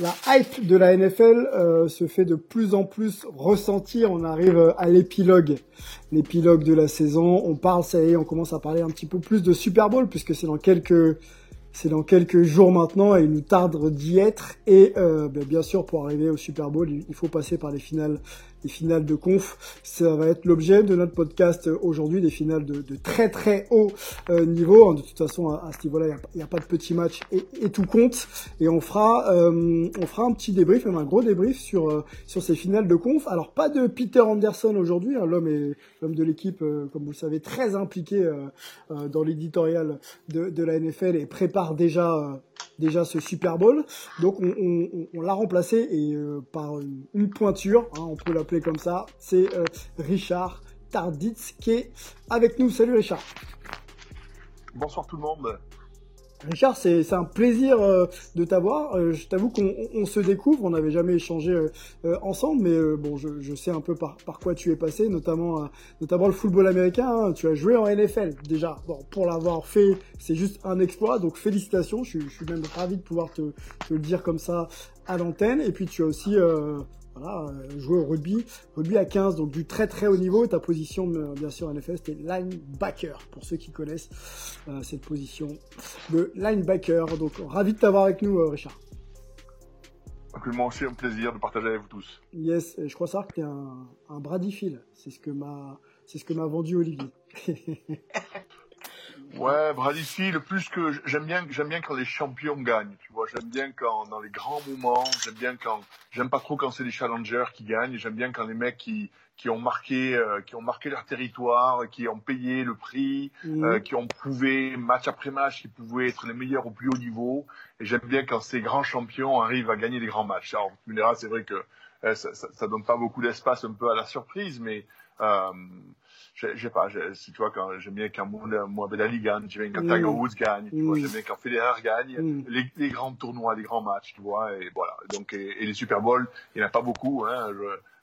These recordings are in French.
La hype de la NFL euh, se fait de plus en plus ressentir. On arrive euh, à l'épilogue, l'épilogue de la saison. On parle, ça y est, on commence à parler un petit peu plus de Super Bowl puisque c'est dans quelques jours maintenant et il nous tarde d'y être. Et euh, ben, bien sûr, pour arriver au Super Bowl, il faut passer par les finales, les finales de conf. Ça va être l'objet de notre podcast aujourd'hui, des finales de, très très haut euh, niveau. De toute façon, à, à ce niveau-là, il n'y a, pas de petit match et, tout compte. Et on fera, euh, on fera un petit débrief, même un gros débrief sur euh, sur ces finales de conf. Alors pas de Peter Anderson aujourd'hui, hein, l'homme est l'homme de l'équipe, comme vous le savez, très impliqué dans l'éditorial de, la NFL et prépare déjà déjà ce Super Bowl. Donc on, l'a remplacé et par une, pointure, hein, on peut comme ça, c'est euh, Richard Tarditz qui est avec nous. Salut Richard. Bonsoir tout le monde. Richard, c'est un plaisir euh, de t'avoir. Euh, je t'avoue qu'on on- on se découvre, on n'avait jamais échangé euh, ensemble, mais bon, je, je sais un peu par, par quoi tu es passé, notamment, notamment le football américain. hein. Tu as joué en NFL déjà. Bon, pour l'avoir fait, c'est juste un exploit, donc félicitations. Je, suis- je suis même ravi de pouvoir te, te le dire comme ça à l'antenne. Et puis tu as aussi voilà, euh, joué au rugby, rugby à 15, donc du très très haut niveau. Ta position, euh, bien sûr, en NFL, c'était linebacker, pour ceux qui connaissent euh, cette position de linebacker. Donc ravi de t'avoir avec nous, Richard. Absolument aussi un plaisir de partager avec vous tous. Yes, je crois savoir que t'es un, un. C'est ce que m'a, c'est ce que m'a vendu Olivier. Ouais, Brady le plus que j'aime bien, j'aime bien quand les champions gagnent. Tu vois, j'aime bien quand dans les grands moments, j'aime bien quand, j'aime pas trop quand c'est les challengers qui gagnent. J'aime bien quand les mecs qui qui ont marqué, euh, qui ont marqué leur territoire, qui ont payé le prix, Mhm. euh, qui ont prouvé match après match qu'ils pouvaient être les meilleurs au plus haut niveau. Et j'aime bien quand ces grands champions arrivent à gagner des grands matchs. Alors, tu me diras, c'est vrai que euh, ça, ça, ça donne pas beaucoup d'espace un peu à la surprise, mais je je sais pas, je- si tu vois, quand j'aime bien quand Mohamed Ali gagne, j'aime bien quand Mm. Tiger Woods gagne, tu vois, Mm. j'aime bien quand Federer gagne, Mm. les, les grands tournois, les grands matchs, tu vois, et voilà. Donc, et, et les Super Bowls, il n'y en a pas beaucoup, hein,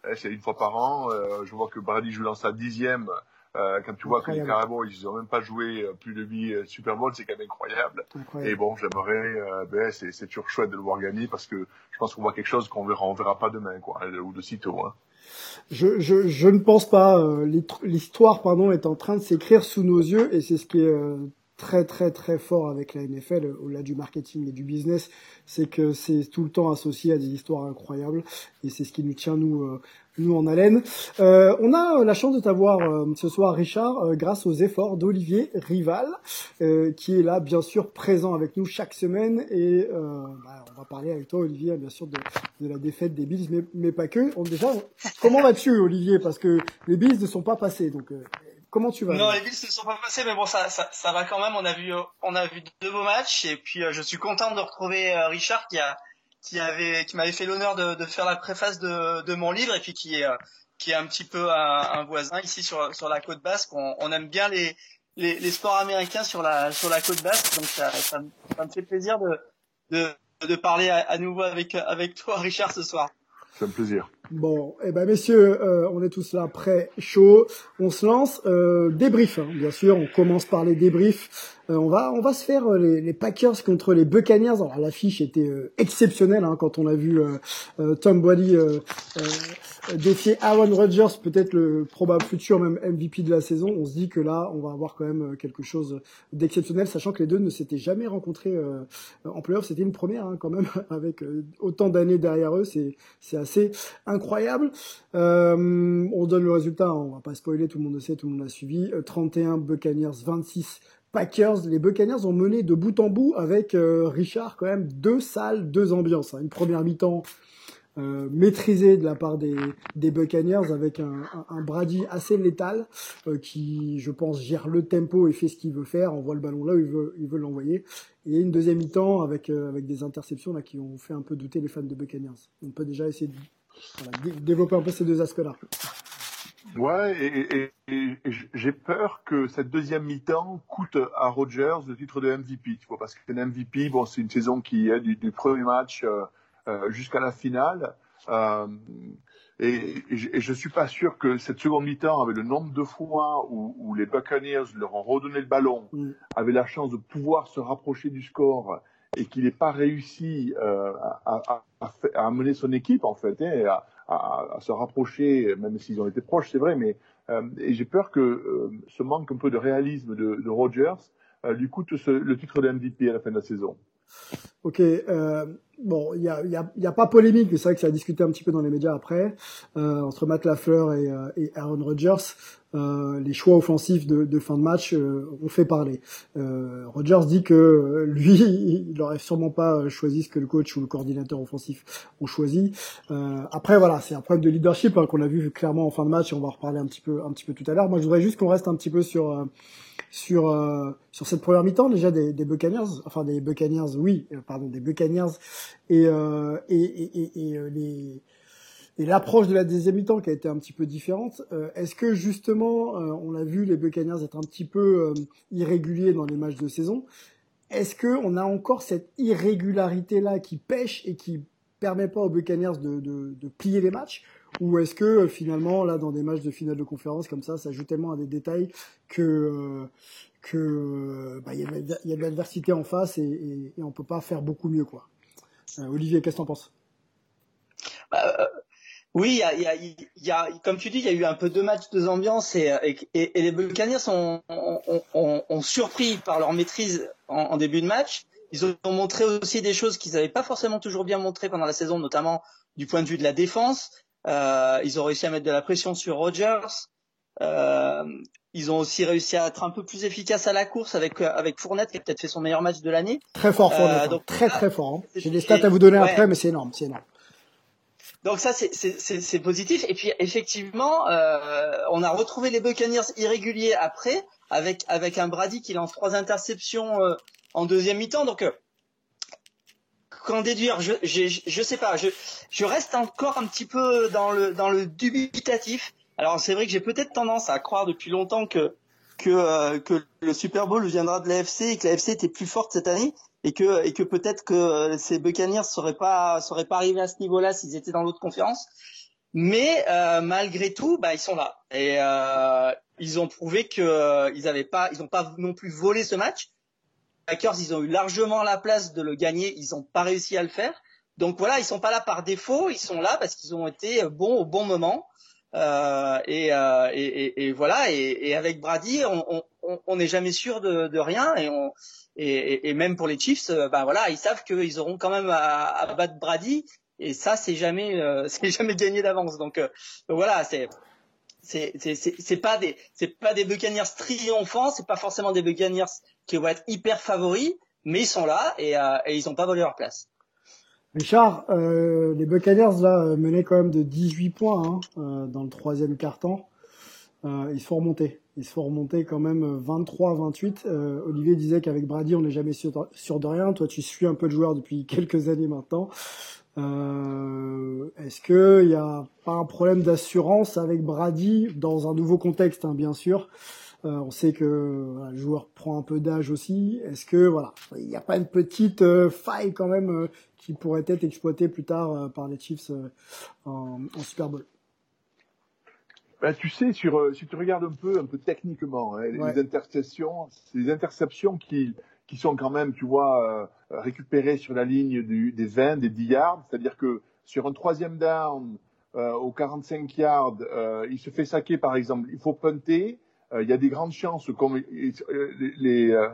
eh, c'est une fois par an. euh, je vois que Brady joue dans sa dixième. Euh, quand tu vois que les. Carabos, ils ont même pas joué euh, plus de huit euh, Super Bowl, c'est quand même incroyable. Et bon, j'aimerais, euh, ben, c'est, toujours chouette de le voir gagner parce que je pense qu'on voit quelque chose qu'on verra, on verra pas demain, quoi, ou de sitôt, hein. Je, je, je ne pense pas. euh, l'hist- L'histoire, pardon, est en train de s'écrire sous nos yeux et c'est ce qui est euh, très très très fort avec la NFL, euh, au-delà du marketing et du business, c'est que c'est tout le temps associé à des histoires incroyables et c'est ce qui nous tient nous nous en haleine. Euh, on a la chance de t'avoir euh, ce soir, Richard, euh, grâce aux efforts d'Olivier Rival, euh, qui est là bien sûr présent avec nous chaque semaine et euh, bah, on va parler avec toi, Olivier, bien sûr de, de la défaite des Bills, mais, mais pas que. On- déjà, comment vas-tu, Olivier? Parce que les Bills ne sont pas passés, donc euh, comment tu vas? Non, les Bills ne sont pas passés, mais bon, ça, ça, ça va quand même. On a vu, on a vu deux beaux matchs, et puis je suis content de retrouver Richard qui a, qui avait, qui m'avait fait l'honneur de, de faire la préface de, de mon livre, et puis qui est, euh, qui est un petit peu un, un voisin ici sur, sur la côte basque. On, on aime bien les, les, les sports américains sur la, sur la côte basque, donc ça, ça, me- ça me fait plaisir de, de, de parler à, nouveau avec, avec toi, Richard, ce soir. C'est un plaisir. Bon, eh ben messieurs, euh, on est tous là prêts, chaud. On se lance. Euh, débrief, hein, bien sûr. On commence par les débriefs. on va on va se faire les, les, Packers contre les Buccaneers. Alors l'affiche était exceptionnelle hein, quand on a vu Tom Brady défier Aaron Rodgers, peut-être le probable futur même MVP de la saison. On se dit que là, on va avoir quand même quelque chose d'exceptionnel, sachant que les deux ne s'étaient jamais rencontrés en playoff. C'était une première hein, quand même, avec autant d'années derrière eux. C'est assez incroyable. on donne le résultat. On va pas spoiler. Tout le monde le sait, tout le monde l'a suivi. 31 Buccaneers, 26 Packers, les Buccaneers ont mené de bout en bout avec euh, Richard quand même deux salles, deux ambiances. Hein. Une première mi-temps euh, maîtrisée de la part des, des Buccaneers avec un, Brady assez létal euh, qui, je pense, gère le tempo et fait ce qu'il veut faire, envoie le ballon là où il veut, il l'envoyer. Et une deuxième mi-temps avec, avec des interceptions là qui ont fait un peu douter les fans de Buccaneers. On peut déjà essayer de développer un peu ces deux aspects-là. Ouais, et, j'ai peur que cette deuxième mi-temps coûte à Rodgers le titre de MVP. Tu vois, parce qu'un MVP, bon, c'est une saison qui est du, premier match euh, euh, jusqu'à la finale. Euh, et, et, je suis pas sûr que cette seconde mi-temps, avec le nombre de fois où, où, les Buccaneers leur ont redonné le ballon, mm. avaient la chance de pouvoir se rapprocher du score et qu'il n'ait pas réussi euh, à, à, à, à, amener son équipe en fait, hein, à, à, se rapprocher, même s'ils ont été proches, c'est vrai, mais euh, et j'ai peur que euh, ce manque un peu de réalisme de, de Rogers euh, lui coûte ce, le titre de MVP à la fin de la saison. Ok, euh, bon, il y a, y, a, y a, pas polémique, mais c'est vrai que ça a discuté un petit peu dans les médias après euh, entre Matt Lafleur et, euh, et Aaron Rodgers. Euh, les choix offensifs de, de fin de match euh, ont fait parler. Euh, Rodgers dit que lui, il n'aurait sûrement pas choisi ce que le coach ou le coordinateur offensif ont choisi. après, voilà, c'est un problème de leadership hein, qu'on a vu clairement en fin de match et on va en reparler un petit peu, un petit peu tout à l'heure. Moi, je voudrais juste qu'on reste un petit peu sur sur sur cette première mi-temps déjà des, des Buccaneers, enfin des Buccaneers, oui, pardon, des Buccaneers et et, et, et, et l'approche de la deuxième mi-temps qui a été un petit peu différente. Euh, est-ce que justement, euh, on a vu les Buccaneers être un petit peu euh, irréguliers dans les matchs de saison Est-ce que on a encore cette irrégularité là qui pêche et qui permet pas aux Buccaneers de, de plier les matchs ou est-ce que finalement là dans des matchs de finale de conférence comme ça, ça joue tellement à des détails que que bah, il y, a de l'adversité en face et, on peut pas faire beaucoup mieux quoi. Olivier, qu'est-ce que t'en penses? Bah, oui, y a, y, a, y a, comme tu dis, il y a eu un peu deux matchs, deux ambiances, et, les Buccaneers sont ont, surpris par leur maîtrise en, en, début de match. Ils ont montré aussi des choses qu'ils n'avaient pas forcément toujours bien montré pendant la saison, notamment du point de vue de la défense. Euh, ils ont réussi à mettre de la pression sur Rodgers. Euh, ils ont aussi réussi à être un peu plus efficaces à la course avec avec Fournette qui a peut-être fait son meilleur match de l'année. Très fort Fournette, euh, donc, très très fort. Hein. J'ai des stats à vous donner après, mais c'est énorme, c'est énorme. Donc ça c'est positif. Et puis effectivement, euh, on a retrouvé les Buccaneers irréguliers après, avec avec un Brady qui lance trois interceptions euh, en deuxième mi-temps. Donc euh, qu'en déduire je, je, je sais pas. Je je reste encore un petit peu dans le dans le dubitatif. Alors c'est vrai que j'ai peut-être tendance à croire depuis longtemps que que, euh, que le Super Bowl viendra de l'AFC et que l'AFC était plus forte cette année et que et que peut-être que euh, ces Buccaneers seraient pas seraient pas arrivés à ce niveau-là s'ils étaient dans l'autre conférence. Mais euh, malgré tout, bah ils sont là et ils ont prouvé que ils avaient pas ils ont pas non plus volé ce match. Packers, ils ont eu largement la place de le gagner, ils ont pas réussi à le faire. Donc voilà, ils sont pas là par défaut, ils sont là parce qu'ils ont été bons au bon moment. Euh, et, euh, et, voilà. Et, avec Brady, on n'est jamais sûr de, rien. Et, même pour les Chiefs, ben voilà, ils savent qu'ils auront quand même à, battre Brady. Et ça, c'est jamais, c'est jamais gagné d'avance. Donc, voilà, c'est c'est pas des c'est pas des Buccaneers triomphants, c'est pas forcément des Buccaneers qui vont être hyper favoris, mais ils sont là et, et ils ont pas volé leur place. Richard, euh, les Buccaneers là menaient quand même de 18 points hein, euh, dans le troisième quart-temps. Euh, ils se font remonter. Ils se font remonter quand même 23-28. Euh, Olivier disait qu'avec Brady, on n'est jamais sûr, de rien. Toi, tu suis un peu de joueur depuis quelques années maintenant. Euh, Est-ce qu'il n'y a pas un problème d'assurance avec Brady dans un nouveau contexte, hein, bien sûr? Euh, on sait que le joueur prend un peu d'âge aussi. Est-ce que voilà, il n'y a pas une petite euh, faille quand même euh, qui pourrait être exploitée plus tard par les Chiefs en, Super Bowl? Ben, tu sais, sur, si tu regardes un peu, un peu techniquement, hein, les interceptions, des interceptions qui, qui sont quand même, tu vois, récupérées sur la ligne du, des 20, des 10 yards. C'est-à-dire que sur un troisième down, au 45 yards, il se fait saquer par exemple, il faut punter. Euh, il y a des grandes chances, comme les, les,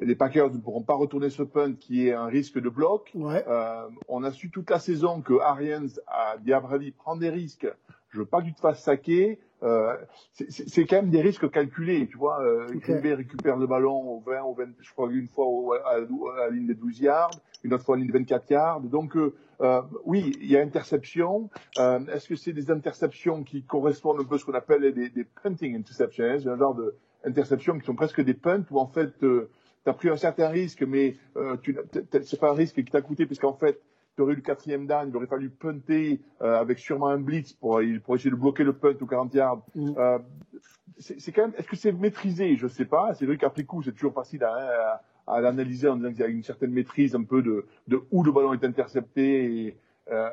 les Packers ne pourront pas retourner ce punt qui est un risque de bloc. Ouais. on a su toute la saison que Arians a dit à Brady prends des risques. Je veux pas que tu te fasses saquer. Euh, c'est quand même des risques calculés, tu vois. Euh, okay. récupère le ballon au 20, au 20, je crois une fois au, à, à, la ligne des 12 yards, une autre fois à la ligne des 24 yards. Donc euh, euh, oui, il y a interception. Euh, Est-ce que c'est des interceptions qui correspondent un peu à ce qu'on appelle des, des punting interceptions hein, C'est un genre de interceptions qui sont presque des punts où en fait euh, tu as pris un certain risque, mais euh, c'est pas un risque qui t'a coûté puisqu'en fait tu aurais eu le quatrième down, il aurait fallu punter avec sûrement un blitz pour, pour essayer de bloquer le punt au 40 yards. Mm. C'est quand même, est-ce que c'est maîtrisé? Je sais pas. C'est vrai qu'après coup, c'est toujours facile à, à, à l'analyser en disant qu'il y a une certaine maîtrise un peu de, de où le ballon est intercepté et, euh,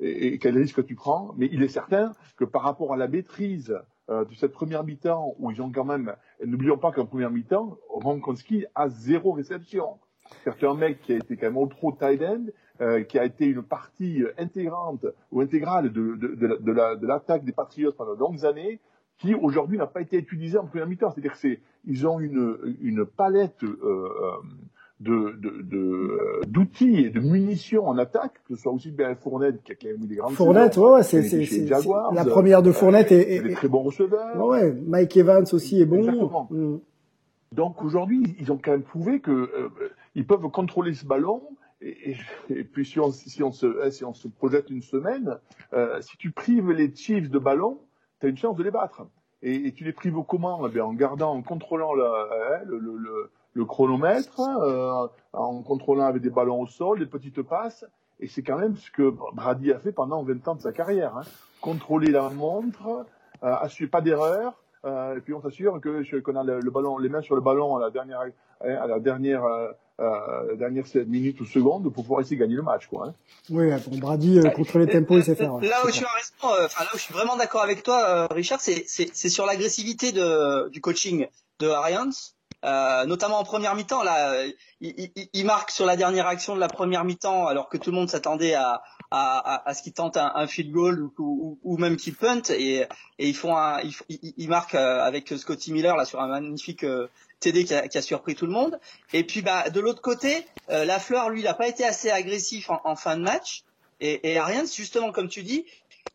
et, quel risque tu prends. Mais il est certain que par rapport à la maîtrise euh, de cette première mi-temps où ils ont quand même, n'oublions pas qu'en première mi-temps, Ronkonski a zéro réception. C'est un mec qui a été quand même au trop tight end, euh, qui a été une partie intégrante ou intégrale de, de, de, l'attaque la, des Patriots pendant de longues années, qui aujourd'hui n'a pas été utilisé en première mi-temps. C'est-à-dire que ils ont une, une palette euh, de, d'outils et de munitions en attaque, que ce soit aussi bien Fournette qui a quand même eu des grandes Fournette, ouais, ouais c'est, la première de Fournette et, et, et, très bons receveurs. Ouais, Mike Evans aussi est bon. Exactement. Mm. Donc aujourd'hui, ils ont quand même prouvé que euh, ils peuvent contrôler ce ballon. Et, et, et, puis si on, si on se si on se projette une semaine, euh, si tu prives les Chiefs de ballon, tu as une chance de les battre. Et, tu les prives comment eh En gardant, en contrôlant le, le, le, le chronomètre, euh, en contrôlant avec des ballons au sol, des petites passes. Et c'est quand même ce que Brady a fait pendant 20 ans de sa carrière. Hein. Contrôler la montre, euh, assurer pas d'erreur, euh, et puis on s'assure que qu'on a le, le, ballon, les mains sur le ballon à la dernière, à la dernière, euh, euh, dernière minute ou seconde pour pouvoir essayer de gagner le match, quoi. Hein. Oui, bon, Brady euh, contre les tempos, il sait faire. Là où je suis enfin là où je suis vraiment d'accord avec toi, Richard, c'est c'est sur l'agressivité de du coaching de Arians. Euh, notamment en première mi-temps, là, il, il, il, marque sur la dernière action de la première mi-temps, alors que tout le monde s'attendait à, à, à, à, ce qu'il tente un, un, field goal ou, ou, ou même qu'il punt, et, et ils font un, ils, ils marquent avec Scotty Miller là sur un magnifique euh, TD qui a, qui a, surpris tout le monde. Et puis bah de l'autre côté, euh, Lafleur lui, il n'a pas été assez agressif en, en fin de match. Et, et justement, comme tu dis,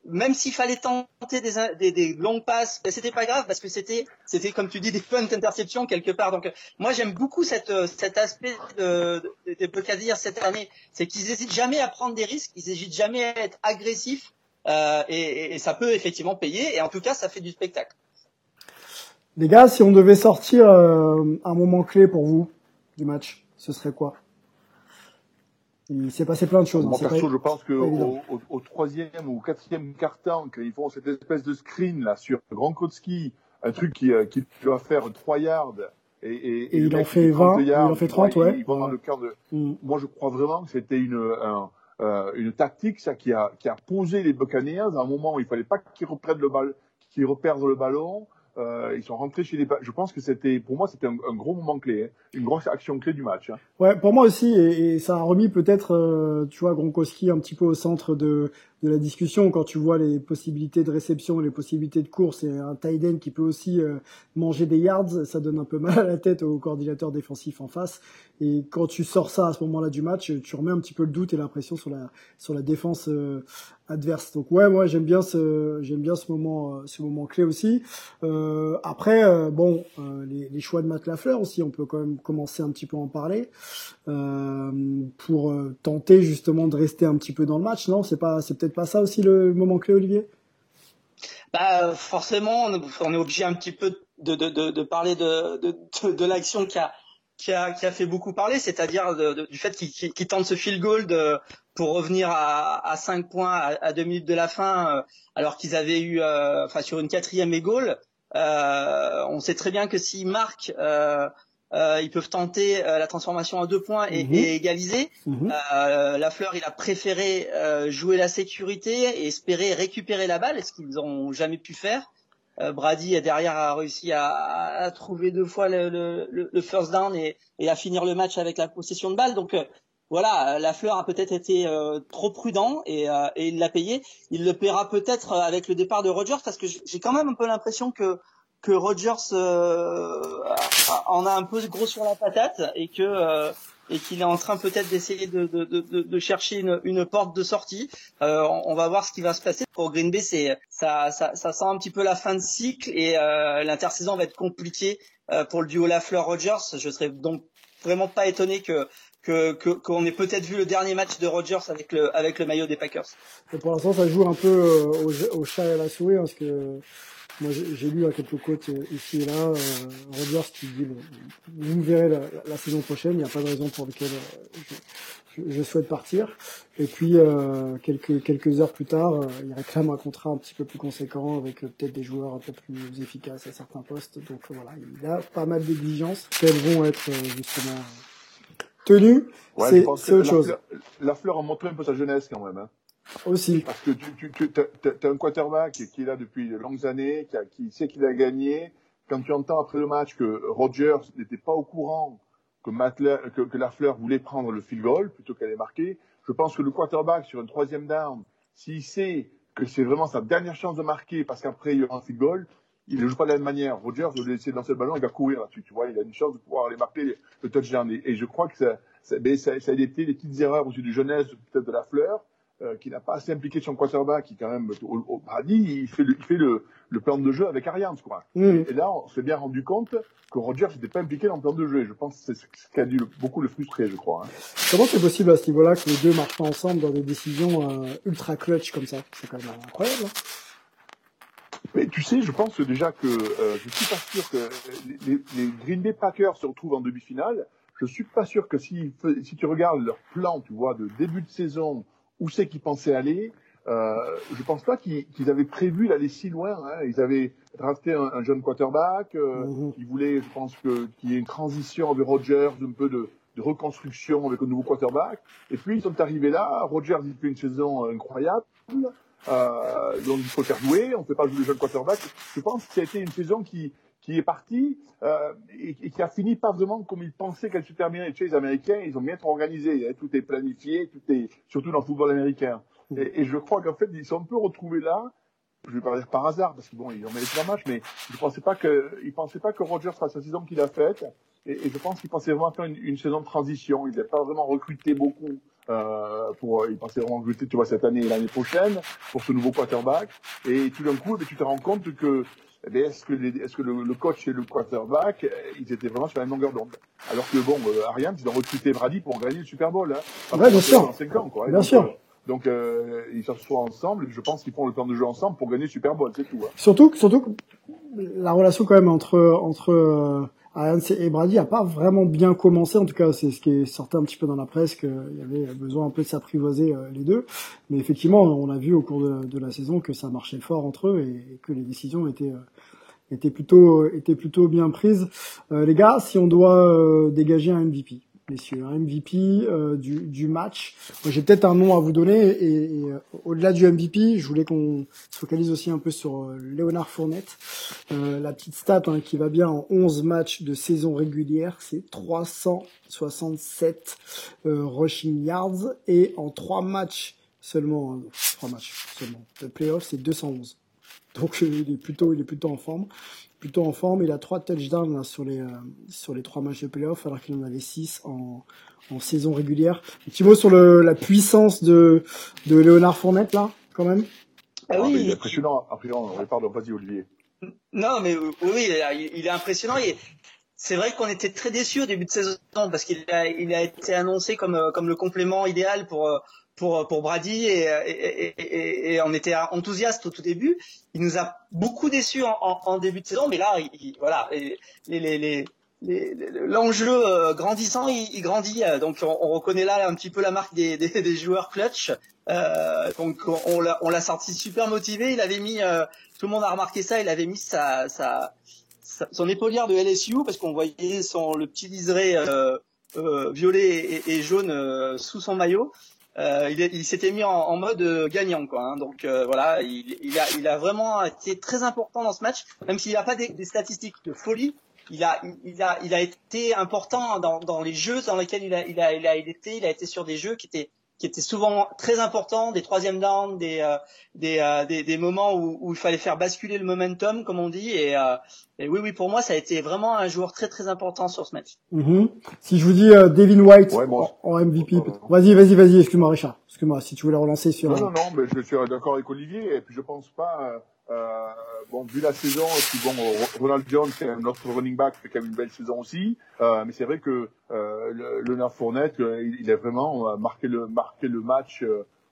même s'il fallait tenter des, des, des longues passes, ben c'était pas grave parce que c'était, c'était comme tu dis, des punt interceptions quelque part. Donc moi j'aime beaucoup cette, cet aspect de, de, de Buccaneers cette année, c'est qu'ils hésitent jamais à prendre des risques, ils hésitent jamais à être agressifs euh, et, et, ça peut effectivement payer. Et en tout cas, ça fait du spectacle. Les gars, si on devait sortir euh, un moment clé pour vous du match, ce serait quoi? Il s'est passé plein de choses. Moi, perso, je pense qu'au au, au, troisième ou quatrième quart-temps, qu'ils font cette espèce de screen là sur Gronkowski, un truc qui, euh, qui doit faire 3 yards. Et, et, et, et il en fait 20, yards, il en fait 30, ouais. Il, dans le cœur de... Mm. Moi, je crois vraiment que c'était une, un, euh, une tactique ça qui a, qui a posé les Buccaneers à un moment où il fallait pas qu'ils reprennent le ballon, qu'ils reperdent le ballon. Euh, ils sont rentrés chez les. Je pense que c'était, pour moi, c'était un, gros moment clé, hein, une grosse action clé du match. Hein. Ouais, pour moi aussi, et, et ça a remis peut-être, euh, tu vois, Gronkowski un petit peu au centre de, de la discussion quand tu vois les possibilités de réception, les possibilités de course et un tight end qui peut aussi euh, manger des yards, ça donne un peu mal à la tête au coordinateur défensif en face. Et quand tu sors ça à ce moment-là du match, tu remets un petit peu le doute et l'impression sur la sur la défense euh, adverse. Donc ouais, moi j'aime bien ce j'aime bien ce moment euh, ce moment clé aussi. Euh, après euh, bon euh, les, les, choix de Matt Lafleur aussi, on peut quand même commencer un petit peu à en parler pour tenter justement de rester un petit peu dans le match. Non, c'est pas c'est peut-être pas ça aussi le moment clé, Olivier? Bah forcément, on est obligé un petit peu de, parler de, de, l'action qui a qui a, qui a fait beaucoup parler, c'est-à-dire du fait qu'il qu tente ce field goal pour revenir à, à 5 points à, à 2 minutes de la fin, euh, alors qu'ils avaient eu, euh, enfin sur une quatrième et. Euh, on sait très bien que s'ils marquent, ils peuvent tenter la transformation à deux points et, -hmm. et égaliser. Mm -hmm. Lafleur, il a préféré jouer la sécurité et espérer récupérer la balle, ce qu'ils n'ont jamais pu faire. Brady derrière a réussi à, à, trouver deux fois le, le, le first down et, et, à finir le match avec la possession de balle. Donc voilà, la fleur a peut-être été trop prudent et, et il l'a payé. Il le paiera peut-être avec le départ de Rodgers parce que j'ai quand même un peu l'impression que que Rodgers en a un peu gros sur la patate et que et qu'il est en train peut-être d'essayer de, de, de, de, chercher une, une porte de sortie. Euh, on, va voir ce qui va se passer. Pour Green Bay, c'est ça, ça, ça sent un petit peu la fin de cycle et euh, l'intersaison va être compliquée euh, pour le duo Lafleur-Rogers. Je serais donc vraiment pas étonné que que qu'on ait peut-être vu le dernier match de Rodgers avec le avec le maillot des Packers. Et pour l'instant, ça joue un peu euh, au, au chat et à la souris hein, parce que moi, j'ai lu à quelques côtes euh, ici et là, euh, Rodgers qui dit bon, vous verrez la, la, saison prochaine, il n'y a pas de raison pour laquelle euh, je, je, souhaite partir. Et puis euh, quelques quelques heures plus tard, euh, il réclame un contrat un petit peu plus conséquent avec peut-être des joueurs un peu plus efficaces à certains postes. Donc voilà, il a pas mal d'exigences qu'elles vont être justement tenues. Ouais, c'est autre chose. la fleur a montré un peu sa jeunesse quand même. Hein. Aussi. Parce que tu, as, un quarterback qui est là depuis de longues années, qui, sait qu'il a gagné. Quand tu entends après le match que Rogers n'était pas au courant que, que, que Lafleur voulait prendre le field goal plutôt qu'elle est marquée, je pense que le quarterback sur une troisième down, s'il sait que c'est vraiment sa dernière chance de marquer parce qu'après il y aura un field goal, il ne joue pas de la même manière. Rogers veut laisser lancer le ballon, il va courir là-dessus. Tu vois, il a une chance de pouvoir aller marquer le touchdown. Et, je crois que ça, a été les petites erreurs aussi du jeunesse, peut-être de la fleur, euh, qui n'a pas assez impliqué son quarterback, qui quand même au, au paradis, il fait le, il fait le, le plan de jeu avec Arians, quoi. Mmh. Et là, on s'est bien rendu compte que Roger n'était pas impliqué dans le plan de jeu. Et je pense que c'est ce qui a dû beaucoup le frustrer, je crois. Hein. Comment c'est possible à ce niveau-là que les deux marchent pas ensemble dans des décisions euh, ultra clutch comme ça? C'est quand même incroyable. Hein mais tu sais, je pense déjà que euh, je suis pas sûr que les, les, Green Bay Packers se retrouvent en demi-finale. Je suis pas sûr que si, si tu regardes leur plan, tu vois, de début de saison, où c'est qu'ils pensaient aller. Euh, je pense pas qu'ils avaient prévu d'aller si loin. Hein. Ils avaient drafté un, un jeune quarterback. Euh, mmh. Ils voulaient, je pense, qu'il y ait une transition avec Rodgers, un peu de, de, reconstruction avec un nouveau quarterback. Et puis ils sont arrivés là. Rodgers il fait une saison incroyable. Euh, donc il faut faire jouer. On ne peut pas jouer le jeune quarterback. Je pense que ça a été une saison qui qui est parti euh, et, et, qui a fini pas vraiment comme ils pensaient qu'elle se terminerait. Tu sais, les Américains, ils ont bien trop organisé. Hein, tout est planifié, tout est surtout dans le football américain. Mm. Et, et je crois qu'en fait, ils sont un peu retrouvés là. Je vais pas dire par hasard parce que bon, ils ont mis les trois matchs, mais je pensais pas que, ils pensaient pas que Rogers fasse la saison qu'il a faite. Et, et, je pense qu'il pensait vraiment faire une, une, saison de transition. Il n'a pas vraiment recruté beaucoup. Euh, pour, il pensait vraiment recruter, tu vois, cette année et l'année prochaine pour ce nouveau quarterback. Et tout d'un coup, tu te rends compte que eh est-ce que, est-ce que le, le, coach et le quarterback, ils étaient vraiment sur la même longueur d'onde? Alors que bon, euh, Ariane, ils ont recruté Brady pour gagner le Super Bowl. Hein, ouais, bien sûr. Ans, quoi, bien donc, sûr. Euh, donc euh, ils se retrouvent ensemble. Je pense qu'ils font le plan de jeu ensemble pour gagner le Super Bowl, c'est tout. Hein. Surtout, surtout la relation quand même entre entre et Brady a pas vraiment bien commencé. En tout cas, c'est ce qui est sorti un petit peu dans la presse qu'il y avait besoin un peu de s'apprivoiser euh, les deux. Mais effectivement, on a vu au cours de, la saison que ça marchait fort entre eux et, que les décisions étaient euh, étaient plutôt étaient plutôt bien prises. Euh, les gars, si on doit euh, dégager un MVP, messieurs, un MVP euh, du, du match. J'ai peut-être un nom à vous donner et, euh, au-delà du MVP, je voulais qu'on se focalise aussi un peu sur euh, Léonard Fournette. la petite stat hein, qui va bien en 11 matchs de saison régulière, c'est 367 rushing yards et en 3 matchs seulement, hein, 3 matchs seulement de playoff, c'est 211. Donc il est plutôt, il est plutôt en forme plutôt en forme. Il a trois touchdowns là, sur les euh, sur les trois matchs de playoff, alors qu'il en avait six en, en saison régulière. Un petit mot sur le, la puissance de de Léonard Fournette là, quand même. Ah oui, il est impressionnant. Après, on repart de vas-y Olivier. Non, mais oui, il est impressionnant. C'est vrai qu'on était très déçus au début de saison parce qu'il a, il a été annoncé comme, euh, comme le complément idéal pour, euh, pour, pour Brady et, et, et, et, on était enthousiaste au tout début. Il nous a beaucoup déçus en, en, en début de saison, mais là, il, voilà, les, les, les, l'enjeu euh, grandissant, il, grandit. Donc on, on, reconnaît là un petit peu la marque des, des, des joueurs clutch. Euh, donc on l'a, on l'a sorti super motivé. Il avait mis, euh, tout le monde a remarqué ça. Il avait mis sa, sa, sa son épaulière de LSU parce qu'on voyait son le petit liseré euh, euh, violet et, et jaune sous son maillot. Euh, il, il s'était mis en, en, mode gagnant quoi. Hein. donc euh, voilà, il, il, a, il a vraiment été très important dans ce match, même s'il n'a pas des, des, statistiques de folie. Il a, il a, il a été important dans, dans les jeux dans lesquels il a, il a, il a été. Il a été sur des jeux qui étaient qui était souvent très important, des troisième downs, des, euh, des, euh, des, des, moments où, où, il fallait faire basculer le momentum, comme on dit. Et, euh, et, oui, oui, pour moi, ça a été vraiment un joueur très très important sur ce match. Mm-hmm. Si je vous dis Devin White en, MVP, vas-y, vas-y, vas-y, excuse-moi Richard, excuse-moi, si tu voulais relancer sur. Non, non, non, mais je suis d'accord avec Olivier, et puis je pense pas. Euh, bon, vu la saison, puis bon, Ronald Jones, c'est notre running back, fait quand même une belle saison aussi. Euh, mais c'est vrai que euh, le, Leonard Fournette, il, a vraiment marqué le match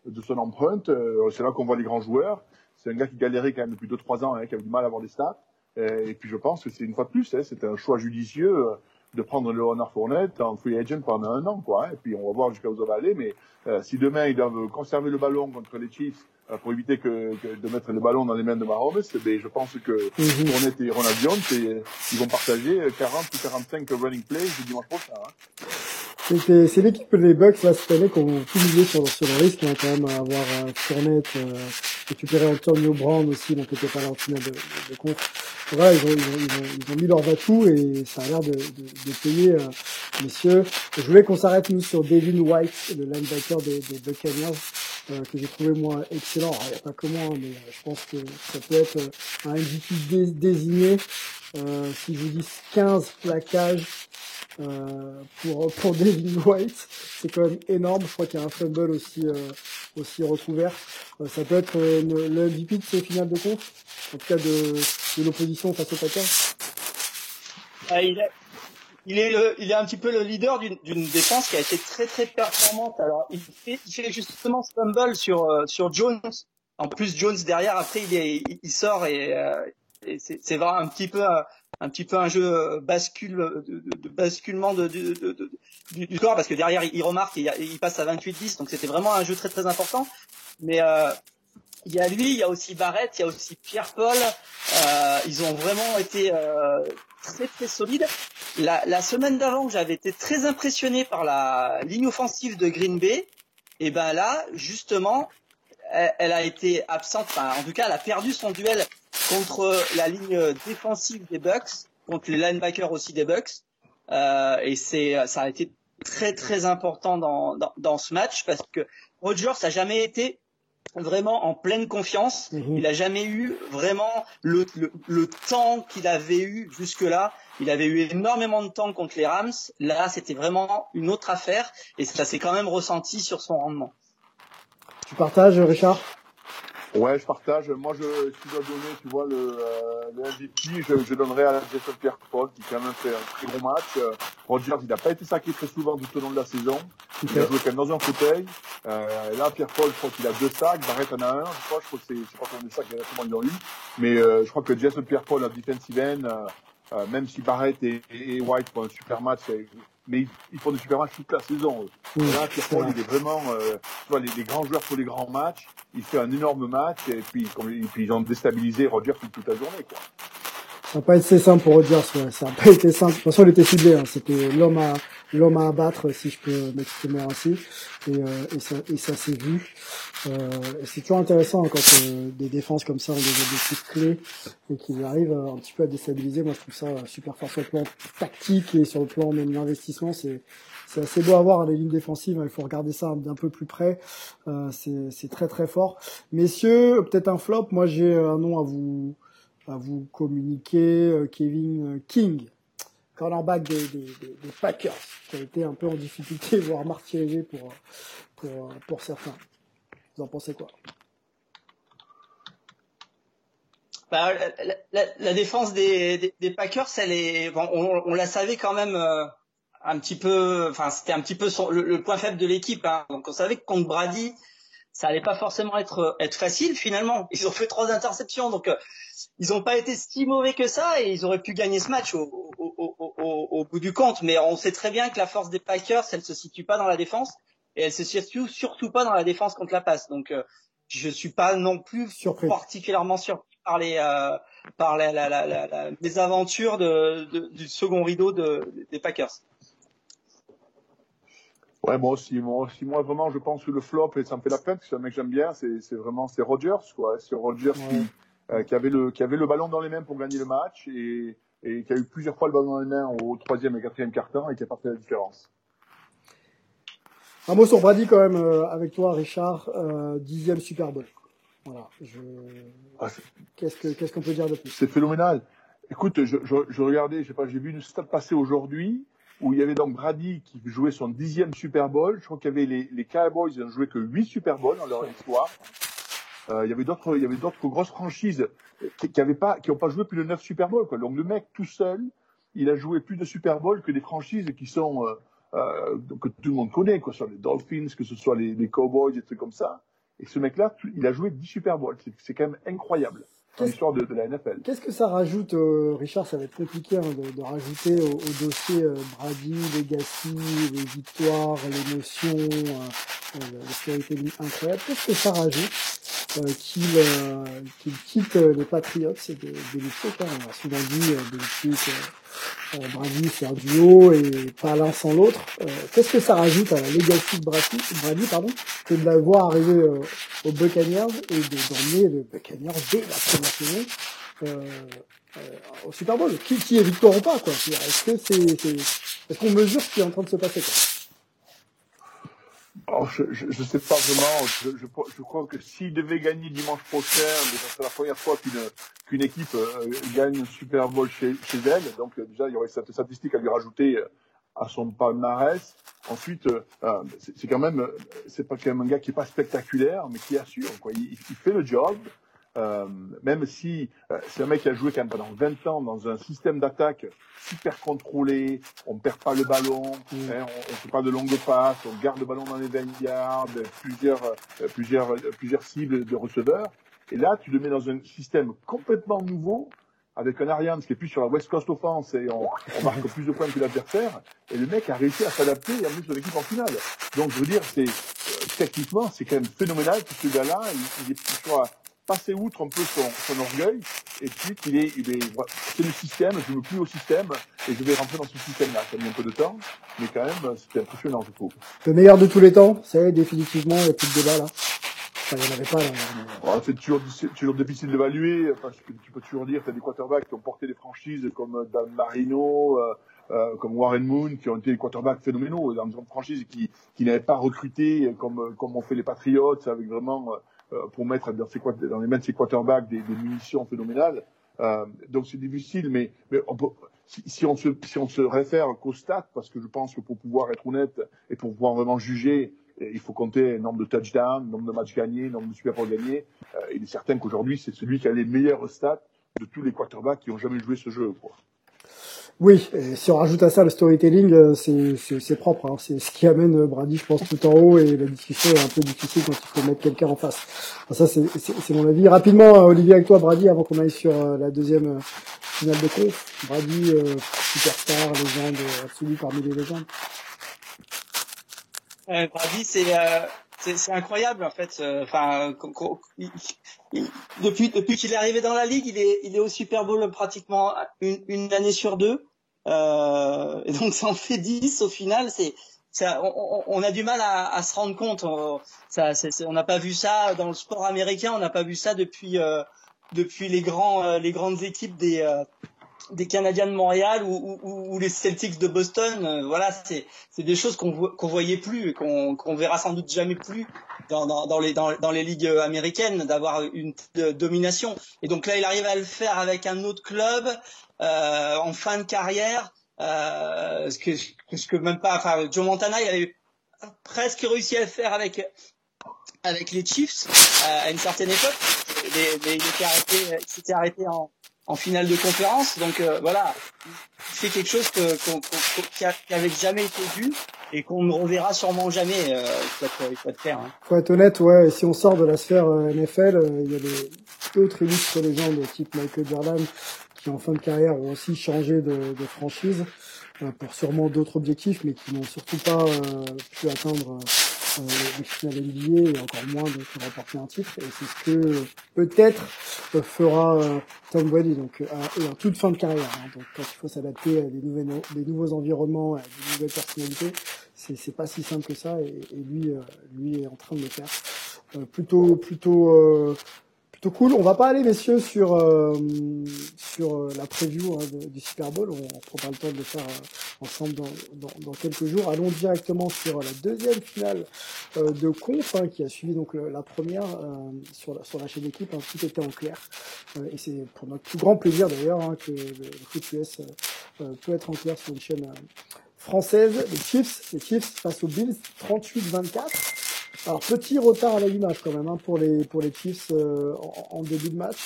de son empreinte. c'est là qu'on voit les grands joueurs. C'est un gars qui galérait quand même depuis 2-3 ans, hein, qui avait du mal à avoir des stats. Et, puis je pense que c'est une fois de plus, hein, c'était un choix judicieux de prendre le Leonard Fournette en free agent pendant un an, quoi. Hein. Et puis on va voir jusqu'à où ça va aller. Mais si demain ils doivent conserver le ballon contre les Chiefs pour éviter que, que, de mettre le ballon dans les mains de Mahomes, ben, je pense que. Fournette et Ronald Jones, ils vont partager 40 ou 45 running plays le dimanche prochain. Hein. C'est l'équipe des Bucks là, cette année qui ont misé sur, sur le risque, hein, quand même, à avoir euh, Fournette, euh, récupérer Antonio Brown aussi, donc était pas là en finale de, de, compte. Voilà, ils ont, ils, ont, ils, ont, ils ont mis leurs atouts et ça a l'air de, de, de payer, euh, messieurs. Je voulais qu'on s'arrête nous sur Devin White, le linebacker des, des Buccaneers. Euh, que j'ai trouvé moi excellent. Il n'y a pas que moi, mais euh, je pense que ça peut être euh, un MVP désigné. si je vous dis 15 plaquages pour pour Devin White, c'est quand même énorme. Je crois qu'il y a un fumble aussi aussi recouvert. ça peut être le, le, MVP de ces finales de compte, en tout cas de, de l'opposition face au Packers. Il, il est le, il est un petit peu le leader d'une défense qui a été très très performante. Alors il fait, il fait justement fumble sur euh, sur Jones. En plus Jones derrière après il est, il sort euh, et c'est vraiment un petit peu un, petit peu un jeu euh, bascule de, de, de basculement de, du, du score parce que derrière il remarque et il passe à 28-10 donc c'était vraiment un jeu très très important. Mais euh, il y a lui, il y a aussi Barrett, il y a aussi Pierre Paul. Euh, ils ont vraiment été euh, très très solides. La, la semaine d'avant, j'avais été très impressionné par la ligne offensive de Green Bay. Et ben là, justement, elle, elle a été absente. Enfin, en tout cas, elle a perdu son duel contre la ligne défensive des Bucks, contre les linebackers aussi des Bucks. Euh, et c'est, ça a été très très important dans, dans, dans ce match parce que Rodgers a jamais été vraiment en pleine confiance. Mhm. Il a jamais eu vraiment le, le, le temps qu'il avait eu jusque-là. Il avait eu énormément de temps contre les Rams. Là, c'était vraiment une autre affaire et ça s'est quand même ressenti sur son rendement. Tu partages, Richard? Ouais, je partage. Moi, je, si je dois donner, tu vois, le, euh, le MVP, je, je donnerais à Jason Pierre-Paul, qui quand même fait un très gros match. Euh, Rogers, il n'a pas été saqué très souvent tout au long de la saison. Il a joué quand même dans un fauteuil. Euh, là, Pierre-Paul, je crois qu'il a deux sacs. Barrett en a un. Je crois, je crois que c'est, je sais pas combien de sacs exactement ils ont eu. Mais euh, je crois que Jason Pierre-Paul, la defensive end, euh, euh, même si Barrett et, et, White font un super match, mais ils, font des super matchs toute la saison. Là, il est vraiment, euh, tu vois, les, les, grands joueurs pour les grands matchs. Il fait un énorme match et puis, comme, et puis ils ont déstabilisé Roger toute, toute la journée, quoi. Ça n'a pas été simple pour Rodgers, ouais. ça n'a pas été simple. De toute façon, il était ciblé. Hein. C'était l'homme à l'homme à abattre, si je peux m'exprimer ainsi. Et, euh, et ça, et ça s'est vu. Euh, c'est toujours intéressant hein, quand euh, des défenses comme ça ont des objectifs clés et qu'ils arrivent euh, un petit peu à déstabiliser. Moi, je trouve ça euh, super fort sur le plan tactique et sur le plan même d'investissement. C'est c'est assez beau à voir les lignes défensives. Hein. Il faut regarder ça d'un peu plus près. c'est très très fort. Messieurs, peut-être un flop. Moi, j'ai un nom à vous à vous communiquer euh, Kevin euh, King, cornerback des, des, des, Packers, qui a été un peu en difficulté, voire martyrisé pour, pour, pour certains. Vous en pensez quoi? Bah, la, défense des, Packers, elle est, on, la savait quand même euh, un petit peu, enfin c'était un petit peu le, point faible de l'équipe. Hein. Donc on savait que contre Brady, ça allait pas forcément être être facile finalement. Ils ont fait trois interceptions, donc ils n'ont pas été si mauvais que ça et ils auraient pu gagner ce match au, au, au, au, bout du compte. Mais on sait très bien que la force des Packers, elle se situe pas dans la défense et elle se situe surtout pas dans la défense contre la passe. Donc euh, je suis pas non plus surpris. particulièrement surpris par les euh, par la, la, la, la, les aventures de, de, du second rideau de, des Packers. Ouais, moi aussi, moi aussi, moi vraiment, je pense que le flop, et ça me fait la peine, parce que c'est un mec que j'aime bien, c'est, vraiment, c'est Rogers, quoi. C'est Rogers qui, euh, qui avait le, qui avait le ballon dans les mains pour gagner le match et, et qui a eu plusieurs fois le ballon dans les mains au troisième et quatrième carton et qui a fait la différence. Un mot sur Brady quand même euh, avec toi, Richard, euh, dixième Super Bowl. Voilà. Je... Ah, qu'est-ce que qu'est-ce qu'on peut dire de plus? C'est phénoménal. Écoute, je, je, je regardais, je sais pas, j'ai vu une stat passer aujourd'hui où il y avait donc Brady qui jouait son dixième Super Bowl. Je crois qu'il y avait les, Cowboys, ils n'ont joué que huit Super Bowls dans leur histoire. Euh, il y avait d'autres, il y avait d'autres grosses franchises qui, qui pas, qui ont pas joué plus de neuf Super Bowls. Donc le mec tout seul, il a joué plus de Super Bowl que des franchises qui sont euh, euh, que tout le monde connaît, quoi, ce soit les Dolphins, que ce soit les, les Cowboys, des trucs comme ça. Et ce mec-là, il a joué 10 Super Bowls. C'est quand même incroyable dans l'histoire de, de, la NFL. Qu'est-ce que ça rajoute, euh, Richard? Ça va être compliqué hein, de, de, rajouter au, au dossier euh, Brady, Legacy, les victoires, l'émotion, euh, le storytelling incroyable. Qu'est-ce que ça rajoute? euh, qu'il euh, qu'il quitte les Patriots et de, Belichick hein, On a souvent dit euh, euh, Brady, c'est un duo et pas l'un sans l'autre. Qu'est-ce que ça rajoute à la legacy de Brady, Brady pardon, que de l'avoir arrivé euh, aux Buccaneers et d'emmener le Buccaneers dès la première saison euh, euh, au Super Bowl? Qui, qui est victoire ou pas quoi? Est-ce que c'est est, est-ce qu'on mesure ce qui est en train de se passer quoi? Oh, je, je, sais pas vraiment. Je, je, crois que s'il devait gagner dimanche prochain, c'est la première fois qu'une qu'une équipe euh, gagne un Super Bowl chez, chez elle. Donc euh, déjà, il y aurait cette statistique à lui rajouter euh, à son palmarès. Ensuite, c'est quand même, c'est pas quand même un gars qui est pas spectaculaire, mais qui assure. Quoi. Il, il fait le job. Euh, même si euh, c'est un mec qui a joué quand même pendant 20 ans dans un système d'attaque super contrôlé, on perd pas le ballon, mmh. hein, on, on fait pas de longues passes, on garde le ballon dans les 20 yards, plusieurs, euh, plusieurs, plusieurs cibles de receveurs. Et là, tu le mets dans un système complètement nouveau, avec un Ariane qui est plus sur la West Coast offense et on, on marque plus de points que l'adversaire. Et le mec a réussi à s'adapter et à mettre son équipe en finale. Donc, je veux dire, c'est techniquement, c'est quand même phénoménal que ce gars-là, il, il est soit passer outre un peu son, son orgueil et puis qu'il est, il est, c'est le système, je me plie au système et je vais rentrer dans ce système-là. Ça a mis un peu de temps, mais quand même, c'était impressionnant, je trouve. Le meilleur de tous les temps, c'est définitivement, il n'y a plus de débat là. Enfin, il n'y en avait pas là. Oh, c'est toujours, toujours difficile d'évaluer, parce que tu peux toujours dire, tu as des quarterbacks qui ont porté des franchises comme Dan Marino, euh, euh, comme Warren Moon, qui ont été des quarterbacks phénoménaux dans une franchise qui, qui n'avaient pas recruté comme, comme ont fait les Patriots, avec vraiment euh, pour mettre dans, ses, dans les mains de ses quarterbacks des, des munitions phénoménales. Euh, donc c'est difficile, mais, mais on peut, si, si, on se, si on se réfère qu'aux stats, parce que je pense que pour pouvoir être honnête et pour pouvoir vraiment juger, il faut compter nombre de touchdowns, nombre de matchs gagnés, nombre de Super Bowl gagnés. Euh, il est certain qu'aujourd'hui, c'est celui qui a les meilleurs stats de tous les quarterbacks qui ont jamais joué ce jeu. Quoi. Oui, si on rajoute à ça le storytelling, c'est propre. Hein. C'est ce qui amène Brady, je pense, tout en haut et la discussion est un peu difficile quand il faut mettre quelqu'un en face. Ça, c'est mon avis. Rapidement, Olivier, avec toi, Brady, avant qu'on aille sur la deuxième finale de conf. Brady, euh, superstar, légende absolue parmi les légendes. Euh, Brady, c'est euh, incroyable en fait. Depuis depuis qu'il est arrivé dans la ligue, il est il est au Super Bowl pratiquement une, une année sur deux. Euh, et donc ça en fait 10 au final. C'est ça, on, on, a du mal à, à se rendre compte. On, ça, on n'a pas vu ça dans le sport américain. On n'a pas vu ça depuis euh, depuis les grands euh, les grandes équipes des des Canadiens de Montréal ou, ou, ou les Celtics de Boston. Euh, voilà, c'est des choses qu'on qu'on voyait plus et qu'on qu'on verra sans doute jamais plus dans dans, dans les dans, dans les ligues américaines d'avoir une domination. Et donc là, il arrive à le faire avec un autre club euh, en fin de carrière. Euh, ce que ce que même pas. Enfin, Joe Montana, il avait presque réussi à le faire avec avec les Chiefs euh, à une certaine époque. Mais, il était arrêté, il s'était arrêté en, en finale de conférence. Donc euh, voilà, il fait quelque chose que, qu qu qui n'avait jamais été vu et qu'on ne reverra sûrement jamais. Euh, il, faut être, il faut être clair. Hein. Faut être honnête, ouais. Si on sort de la sphère euh, NFL, euh, il y a d'autres illustres légendes type Michael Jordan qui en fin de carrière ont aussi changé de, de franchise euh, pour sûrement d'autres objectifs, mais qui n'ont surtout pas pu atteindre euh, les finales NBA et encore moins de remporter un titre. Et c'est ce que peut-être fera euh, Tom Brady, donc à, et en toute fin de carrière. Hein, donc quand il faut s'adapter à des, nouvelles, des nouveaux environnements, à des nouvelles personnalités, c'est pas si simple que ça et, lui lui est en train de le faire. plutôt plutôt plutôt cool. On va pas aller, messieurs, sur euh, sur euh, la preview hein, du Super Bowl. On prendra le temps de le faire euh, ensemble dans, dans, dans, quelques jours. Allons directement sur la deuxième finale de conf hein, qui a suivi donc la première sur la sur la chaîne d'équipe. Hein, tout était en clair et c'est pour notre plus grand plaisir d'ailleurs hein, que le, foot US peut être en clair sur une chaîne française. Les Chiefs, les Chiefs face aux Bills, 38-24. Alors petit retard à l'image quand même hein, pour les pour les Chiefs euh, en, début de match.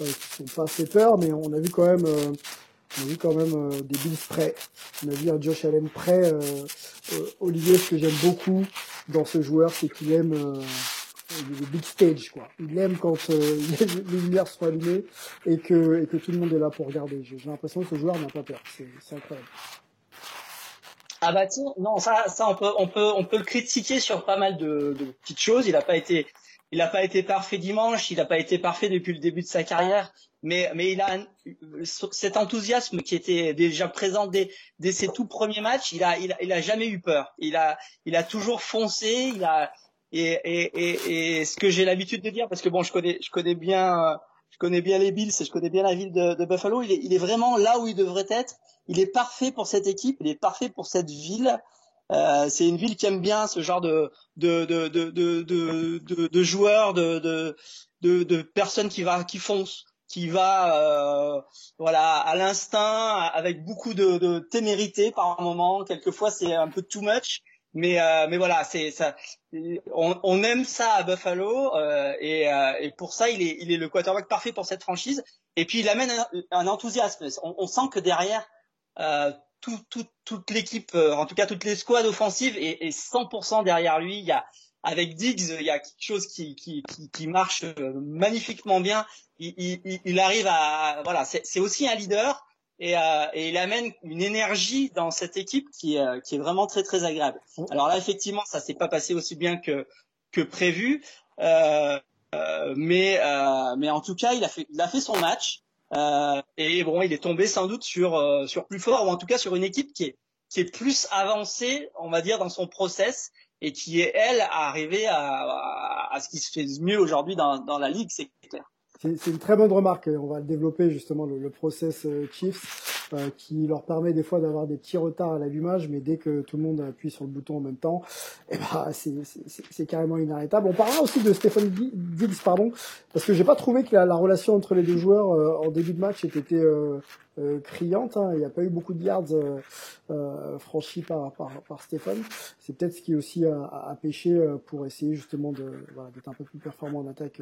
Euh, ils sont pas fait peur, mais on a vu quand même euh, on a vu quand même euh, des Bills prêts. On a vu un Josh Allen prêt. Olivier, ce que j'aime beaucoup dans ce joueur, c'est qu'il aime le big stage quoi. Il aime quand les lumières sont allumées et que et que tout le monde est là pour regarder. J'ai l'impression que ce joueur n'a pas peur. C'est incroyable. Ah bah tiens, non, ça, ça on peut, on peut, on peut le critiquer sur pas mal de, de petites choses. Il n'a pas été, il n'a pas été parfait dimanche, il n'a pas été parfait depuis le début de sa carrière, mais, mais il a cet enthousiasme qui était déjà présent dès, dès ses tout premiers matchs. Il a, il a, il a jamais eu peur. Il a, il a toujours foncé. Il a, et, et, et, ce que j'ai l'habitude de dire, parce que bon, je connais, je connais bien, je connais bien les Bills, je connais bien la ville de, de Buffalo. Il est vraiment là où il devrait être il est parfait pour cette équipe, il est parfait pour cette ville. Euh, c'est une ville qui aime bien ce genre de de de de de, de, de joueurs, de, de de personnes qui va qui foncent, qui va euh, voilà à l'instinct, avec beaucoup de, de témérité par moment. Quelquefois c'est un peu too much, mais euh, mais voilà c'est ça. On, on, aime ça à Buffalo euh, et, euh, et pour ça il est il est le quarterback parfait pour cette franchise. Et puis il amène un, un enthousiasme. On, on sent que derrière tout, tout, toute l'équipe, euh, en tout cas toutes les squads offensives est, est 100% derrière lui. Il y a avec Diggs, il y a quelque chose qui, qui, qui, qui marche euh, magnifiquement bien. Il, il, il arrive à voilà, c'est aussi un leader et, euh, et, il amène une énergie dans cette équipe qui, est qui est vraiment très très agréable. Alors là, effectivement, ça s'est pas passé aussi bien que que prévu, euh, mais mais en tout cas, il a fait il a fait son match. Euh, et bon, il est tombé sans doute sur euh, sur plus fort ou en tout cas sur une équipe qui est qui est plus avancée, on va dire, dans son process et qui est elle à arriver à, à, ce qui se fait mieux aujourd'hui dans, dans la ligue, c'est clair. C'est une très bonne remarque. On va développer justement le, le process euh, Chiefs euh, qui leur permet des fois d'avoir des petits retards à l'allumage, mais dès que tout le monde appuie sur le bouton en même temps, eh ben, c'est carrément inarrêtable. On parlera aussi de Stéphane Diggs, pardon, parce que j'ai pas trouvé que la, la, relation entre les deux joueurs euh, en début de match était euh, euh, criante. Hein. Il n'y a pas eu beaucoup de yards euh, euh, franchis par, par, par Stéphane. C'est peut-être ce qui aussi a, a, pêché pour essayer justement voilà, d'être un peu plus performant en attaque.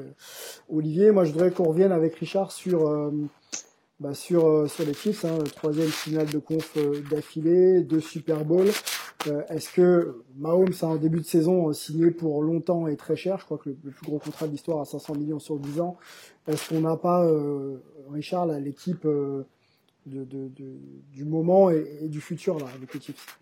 Olivier, moi je voudrais qu'on revienne avec Richard sur bah, sur sur les Chiefs, hein, troisième finale de conf d'affilée, deux Super Bowl. Est-ce que Mahomes a un début de saison signé pour longtemps et très cher? Je crois que le, plus gros contrat de l'histoire à 500 millions sur 10 ans. Est-ce qu'on n'a pas, Richard, l'équipe du moment et, du futur là avec les Chiefs?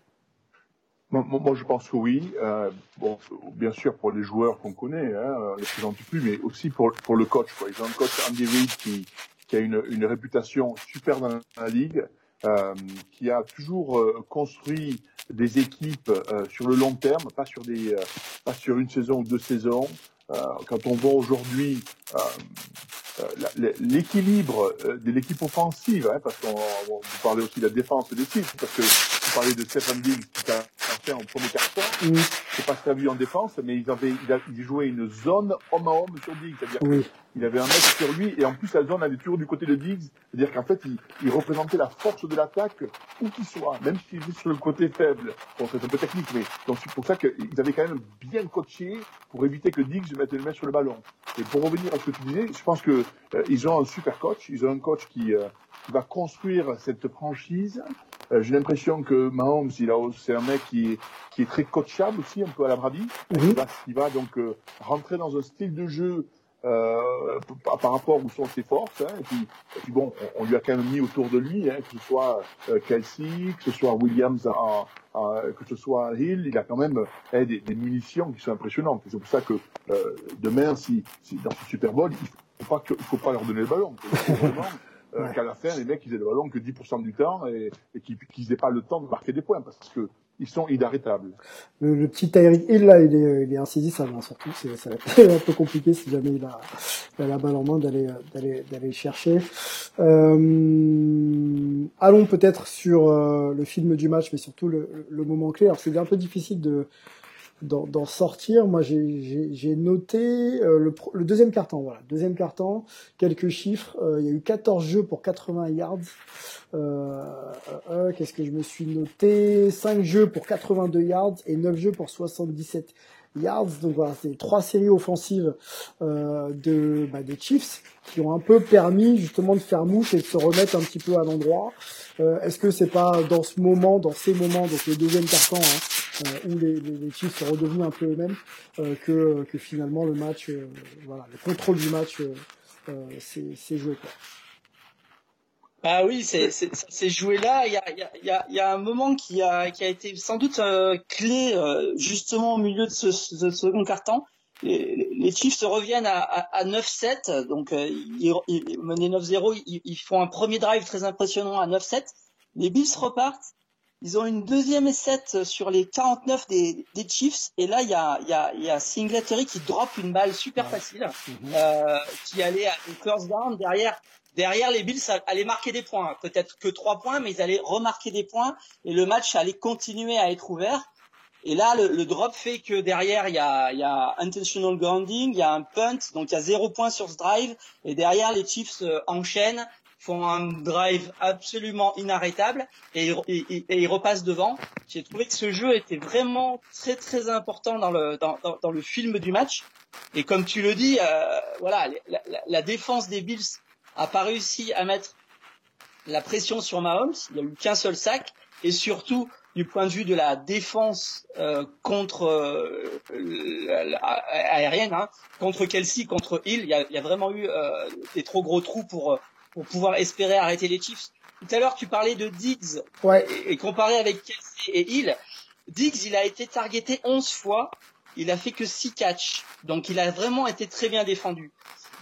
Moi, je pense que oui. Euh, bon, bien sûr pour les joueurs qu'on connaît, hein, les présente plus, mais aussi pour pour le coach. Quoi. Ils ont un coach Andy Reid qui qui a une, une réputation super dans la ligue, euh, qui a toujours euh, construit des équipes euh, sur le long terme, pas sur des euh, pas sur une saison ou deux saisons. quand on voit aujourd'hui euh, l'équilibre euh, de l'équipe offensive, hein, parce qu'on vous parlez aussi de la défense des titres, parce que parlez de Stephen Diggs qui a fait en premier carton, mm. c'est pas ce qu'il a vu en défense, mais ils avaient, il, a, il jouait une zone homme à homme sur Diggs, c'est-à-dire oui. Il avait un mec sur lui et en plus la zone allait toujours du côté de Diggs. C'est-à-dire qu'en fait, il, il, représentait la force de l'attaque où qu'il soit, même s'il est sur le côté faible. Bon, c'est un peu technique, mais donc c'est pour ça qu'ils avaient quand même bien coaché pour éviter que Diggs mette le mec sur le ballon. Et pour revenir à ce que tu disais, je pense que euh, ils ont un super coach. Ils ont un coach qui, euh, qui va construire cette franchise. Euh, J'ai l'impression que Mahomes, il a, c'est un mec qui, qui est très coachable aussi, un peu à la Brady. Il, va, il va donc euh, rentrer dans un style de jeu euh, par rapport où sont ses forces. Hein, et, puis, et, puis, bon, on, on, lui a quand même mis autour de lui, hein, que ce soit euh, Kelsey, que ce soit Williams, à, à, que ce soit Hill, il a quand même eh, des, des, munitions qui sont impressionnantes. C'est pour ça que euh, demain, si, si, dans ce Super Bowl, il faut pas que, il faut pas leur donner le ballon. Euh, qu'à la fin, les mecs, ils aient le ballon que 10% du temps et, et qu'ils n'aient pas le temps de marquer des points parce que ils sont inarrêtables. Le, le petit Tyreek Hill là, il est, il est insaisissable hein, surtout. C'est, ça va être un peu compliqué si jamais il a, il a la balle en main d'aller, d'aller, d'aller chercher. Euh, allons peut-être sur euh, le film du match, mais surtout le, le moment clé. Alors c'est un peu difficile de d'en sortir. Moi, j'ai noté euh, le, deuxième carton. Voilà, deuxième carton. Quelques chiffres. Euh, il y a eu 14 jeux pour 80 yards. Euh, Qu'est-ce que je me suis noté? 5 jeux pour 82 yards et 9 jeux pour 77 yards. Donc voilà, c'est trois séries offensives de bah, des Chiefs qui ont un peu permis justement de faire mouche et de se remettre un petit peu à l'endroit. Est-ce que c'est pas dans ce moment, dans ces moments, donc le deuxième carton, hein, où les, les, Chiefs sont redevenus un peu eux-mêmes, euh, que, finalement le match, euh, voilà, le contrôle du match c'est joué. Quoi. Ah oui, c'est joué là. Il y a, un moment qui a, été sans doute clé justement au milieu de ce, second quart-temps. Les, les, Chiefs reviennent à, à, à 9-7, donc menaient 9-0, ils, ils, font un premier drive très impressionnant à 9-7. Les Bills repartent ils ont une deuxième essai sur les 49 des, des Chiefs. Et là, il y a, y, a, y a Singletary qui drop une balle super facile, mhm. euh, qui allait à une first down. Derrière, derrière les Bills allaient marquer des points. Peut-être que trois points, mais ils allaient remarquer des points. Et le match allait continuer à être ouvert. Et là, le, le drop fait que derrière, il y a, y a intentional grounding, il y a un punt, donc il y a zéro point sur ce drive. Et derrière, les Chiefs euh, enchaînent font un drive absolument inarrêtable et, et, et, ils repassent devant. J'ai trouvé que ce jeu était vraiment très très important dans le dans, dans, dans le film du match. Et comme tu le dis, euh, voilà, la, la, défense des Bills a pas réussi à mettre la pression sur Mahomes. Il y a eu qu'un seul sac et surtout du point de vue de la défense euh, contre euh, aérienne, hein, contre Kelsey, contre Hill, il y a, y a vraiment eu euh, des trop gros trous pour pour pouvoir espérer arrêter les Chiefs. Tout à l'heure, tu parlais de Diggs ouais. et, comparé avec Kelsey et Hill. Diggs, il a été targeté 11 fois, il a fait que 6 catchs, donc il a vraiment été très bien défendu.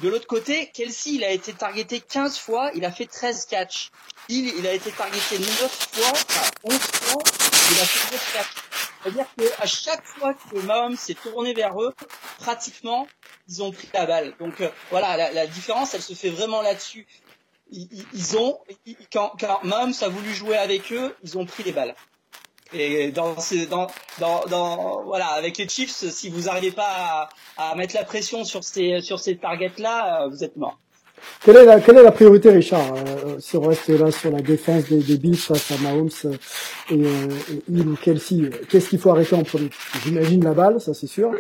De l'autre côté, Kelsey, il a été targeté 15 fois, il a fait 13 catchs. Hill, il a été targeté 9 fois, enfin 11 fois, il a fait 9 catchs. C'est-à-dire qu'à chaque fois que Mahomes s'est tourné vers eux, pratiquement, ils ont pris la balle. Donc euh, voilà, la, la, différence, elle se fait vraiment là-dessus ils, ont quand, quand Mahomes a voulu jouer avec eux, ils ont pris les balles. Et dans, dans, dans, dans, voilà, avec les Chiefs, si vous n'arrivez pas à, à, mettre la pression sur ces, sur ces targets-là, euh, vous êtes mort. Quelle est la, quelle est la priorité, Richard, euh, si on reste là sur la défense des, des Bills face à Mahomes euh, et, euh, et ou Kelsey Qu'est-ce qu'il faut arrêter en premier J'imagine la balle, ça c'est sûr,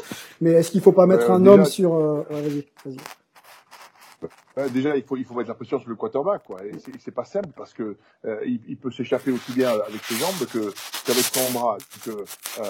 mais est-ce qu'il faut pas mettre un homme sur... vas-y, vas-y déjà, il faut, il faut mettre la pression sur le quarterback, quoi. Et c'est pas simple parce que euh, il, il, peut s'échapper aussi bien avec ses jambes que qu'avec son bras. Que euh, euh,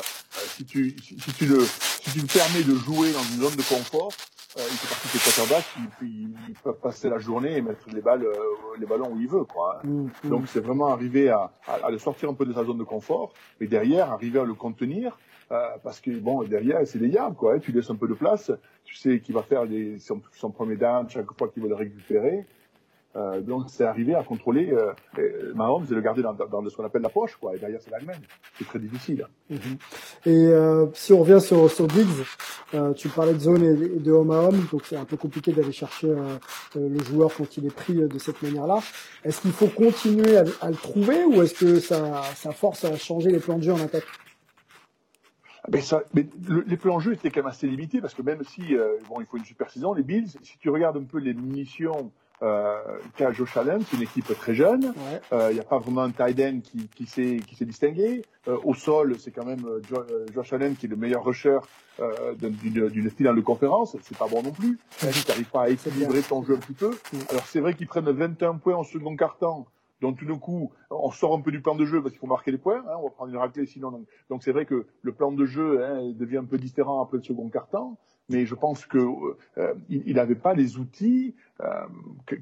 si tu si, si, tu le si tu le permets de jouer dans une zone de confort, euh, il fait partie des quarterbacks qui peut passer la journée et mettre les balles euh, les ballons où il veut, quoi. Mmh, mmh. Donc c'est vraiment arriver à, à, à, le sortir un peu de sa zone de confort, mais derrière arriver à le contenir euh, parce que bon derrière c'est des yards quoi. Hein. tu laisses un peu de place, tu sais qu'il va faire les, son, son, premier down chaque fois qu'il va le récupérer. Euh, donc c'est arrivé à contrôler euh, Mahomes et le garder dans, dans ce qu'on appelle la poche quoi. Et derrière c'est l'Allemagne. C'est très difficile. Mm -hmm. Et euh, si on revient sur sur Diggs, euh, tu parlais de zone et de homme à homme, donc c'est un peu compliqué d'aller chercher euh, euh, le joueur quand il est pris de cette manière-là. Est-ce qu'il faut continuer à, à, le trouver ou est-ce que ça ça force à changer les plans de jeu en attaque? Mais, ça, mais le, les plans de jeu étaient quand même assez limités parce que même si euh, bon, il faut une super saison, les Bills, si tu regardes un peu les munitions euh, qu'a Josh Allen, c'est une équipe très jeune. Il ouais. euh, n'y a pas vraiment un tight end qui, qui s'est qui s'est distingué. Euh, au sol, c'est quand même euh, jo Josh Allen qui est le meilleur rusher euh, d'une style de conférence. C'est pas bon non plus. Tu n'arrives pas à équilibrer ton jeu un petit peu? Alors c'est vrai qu'ils prennent 21 points en second quart-temps. Donc tout d'un coup, on sort un peu du plan de jeu parce qu'il faut marquer les points. Hein, on va prendre une raclée sinon. Donc c'est vrai que le plan de jeu hein, devient un peu différent après le second quart-temps. mais je pense que euh, il n'avait pas les outils euh,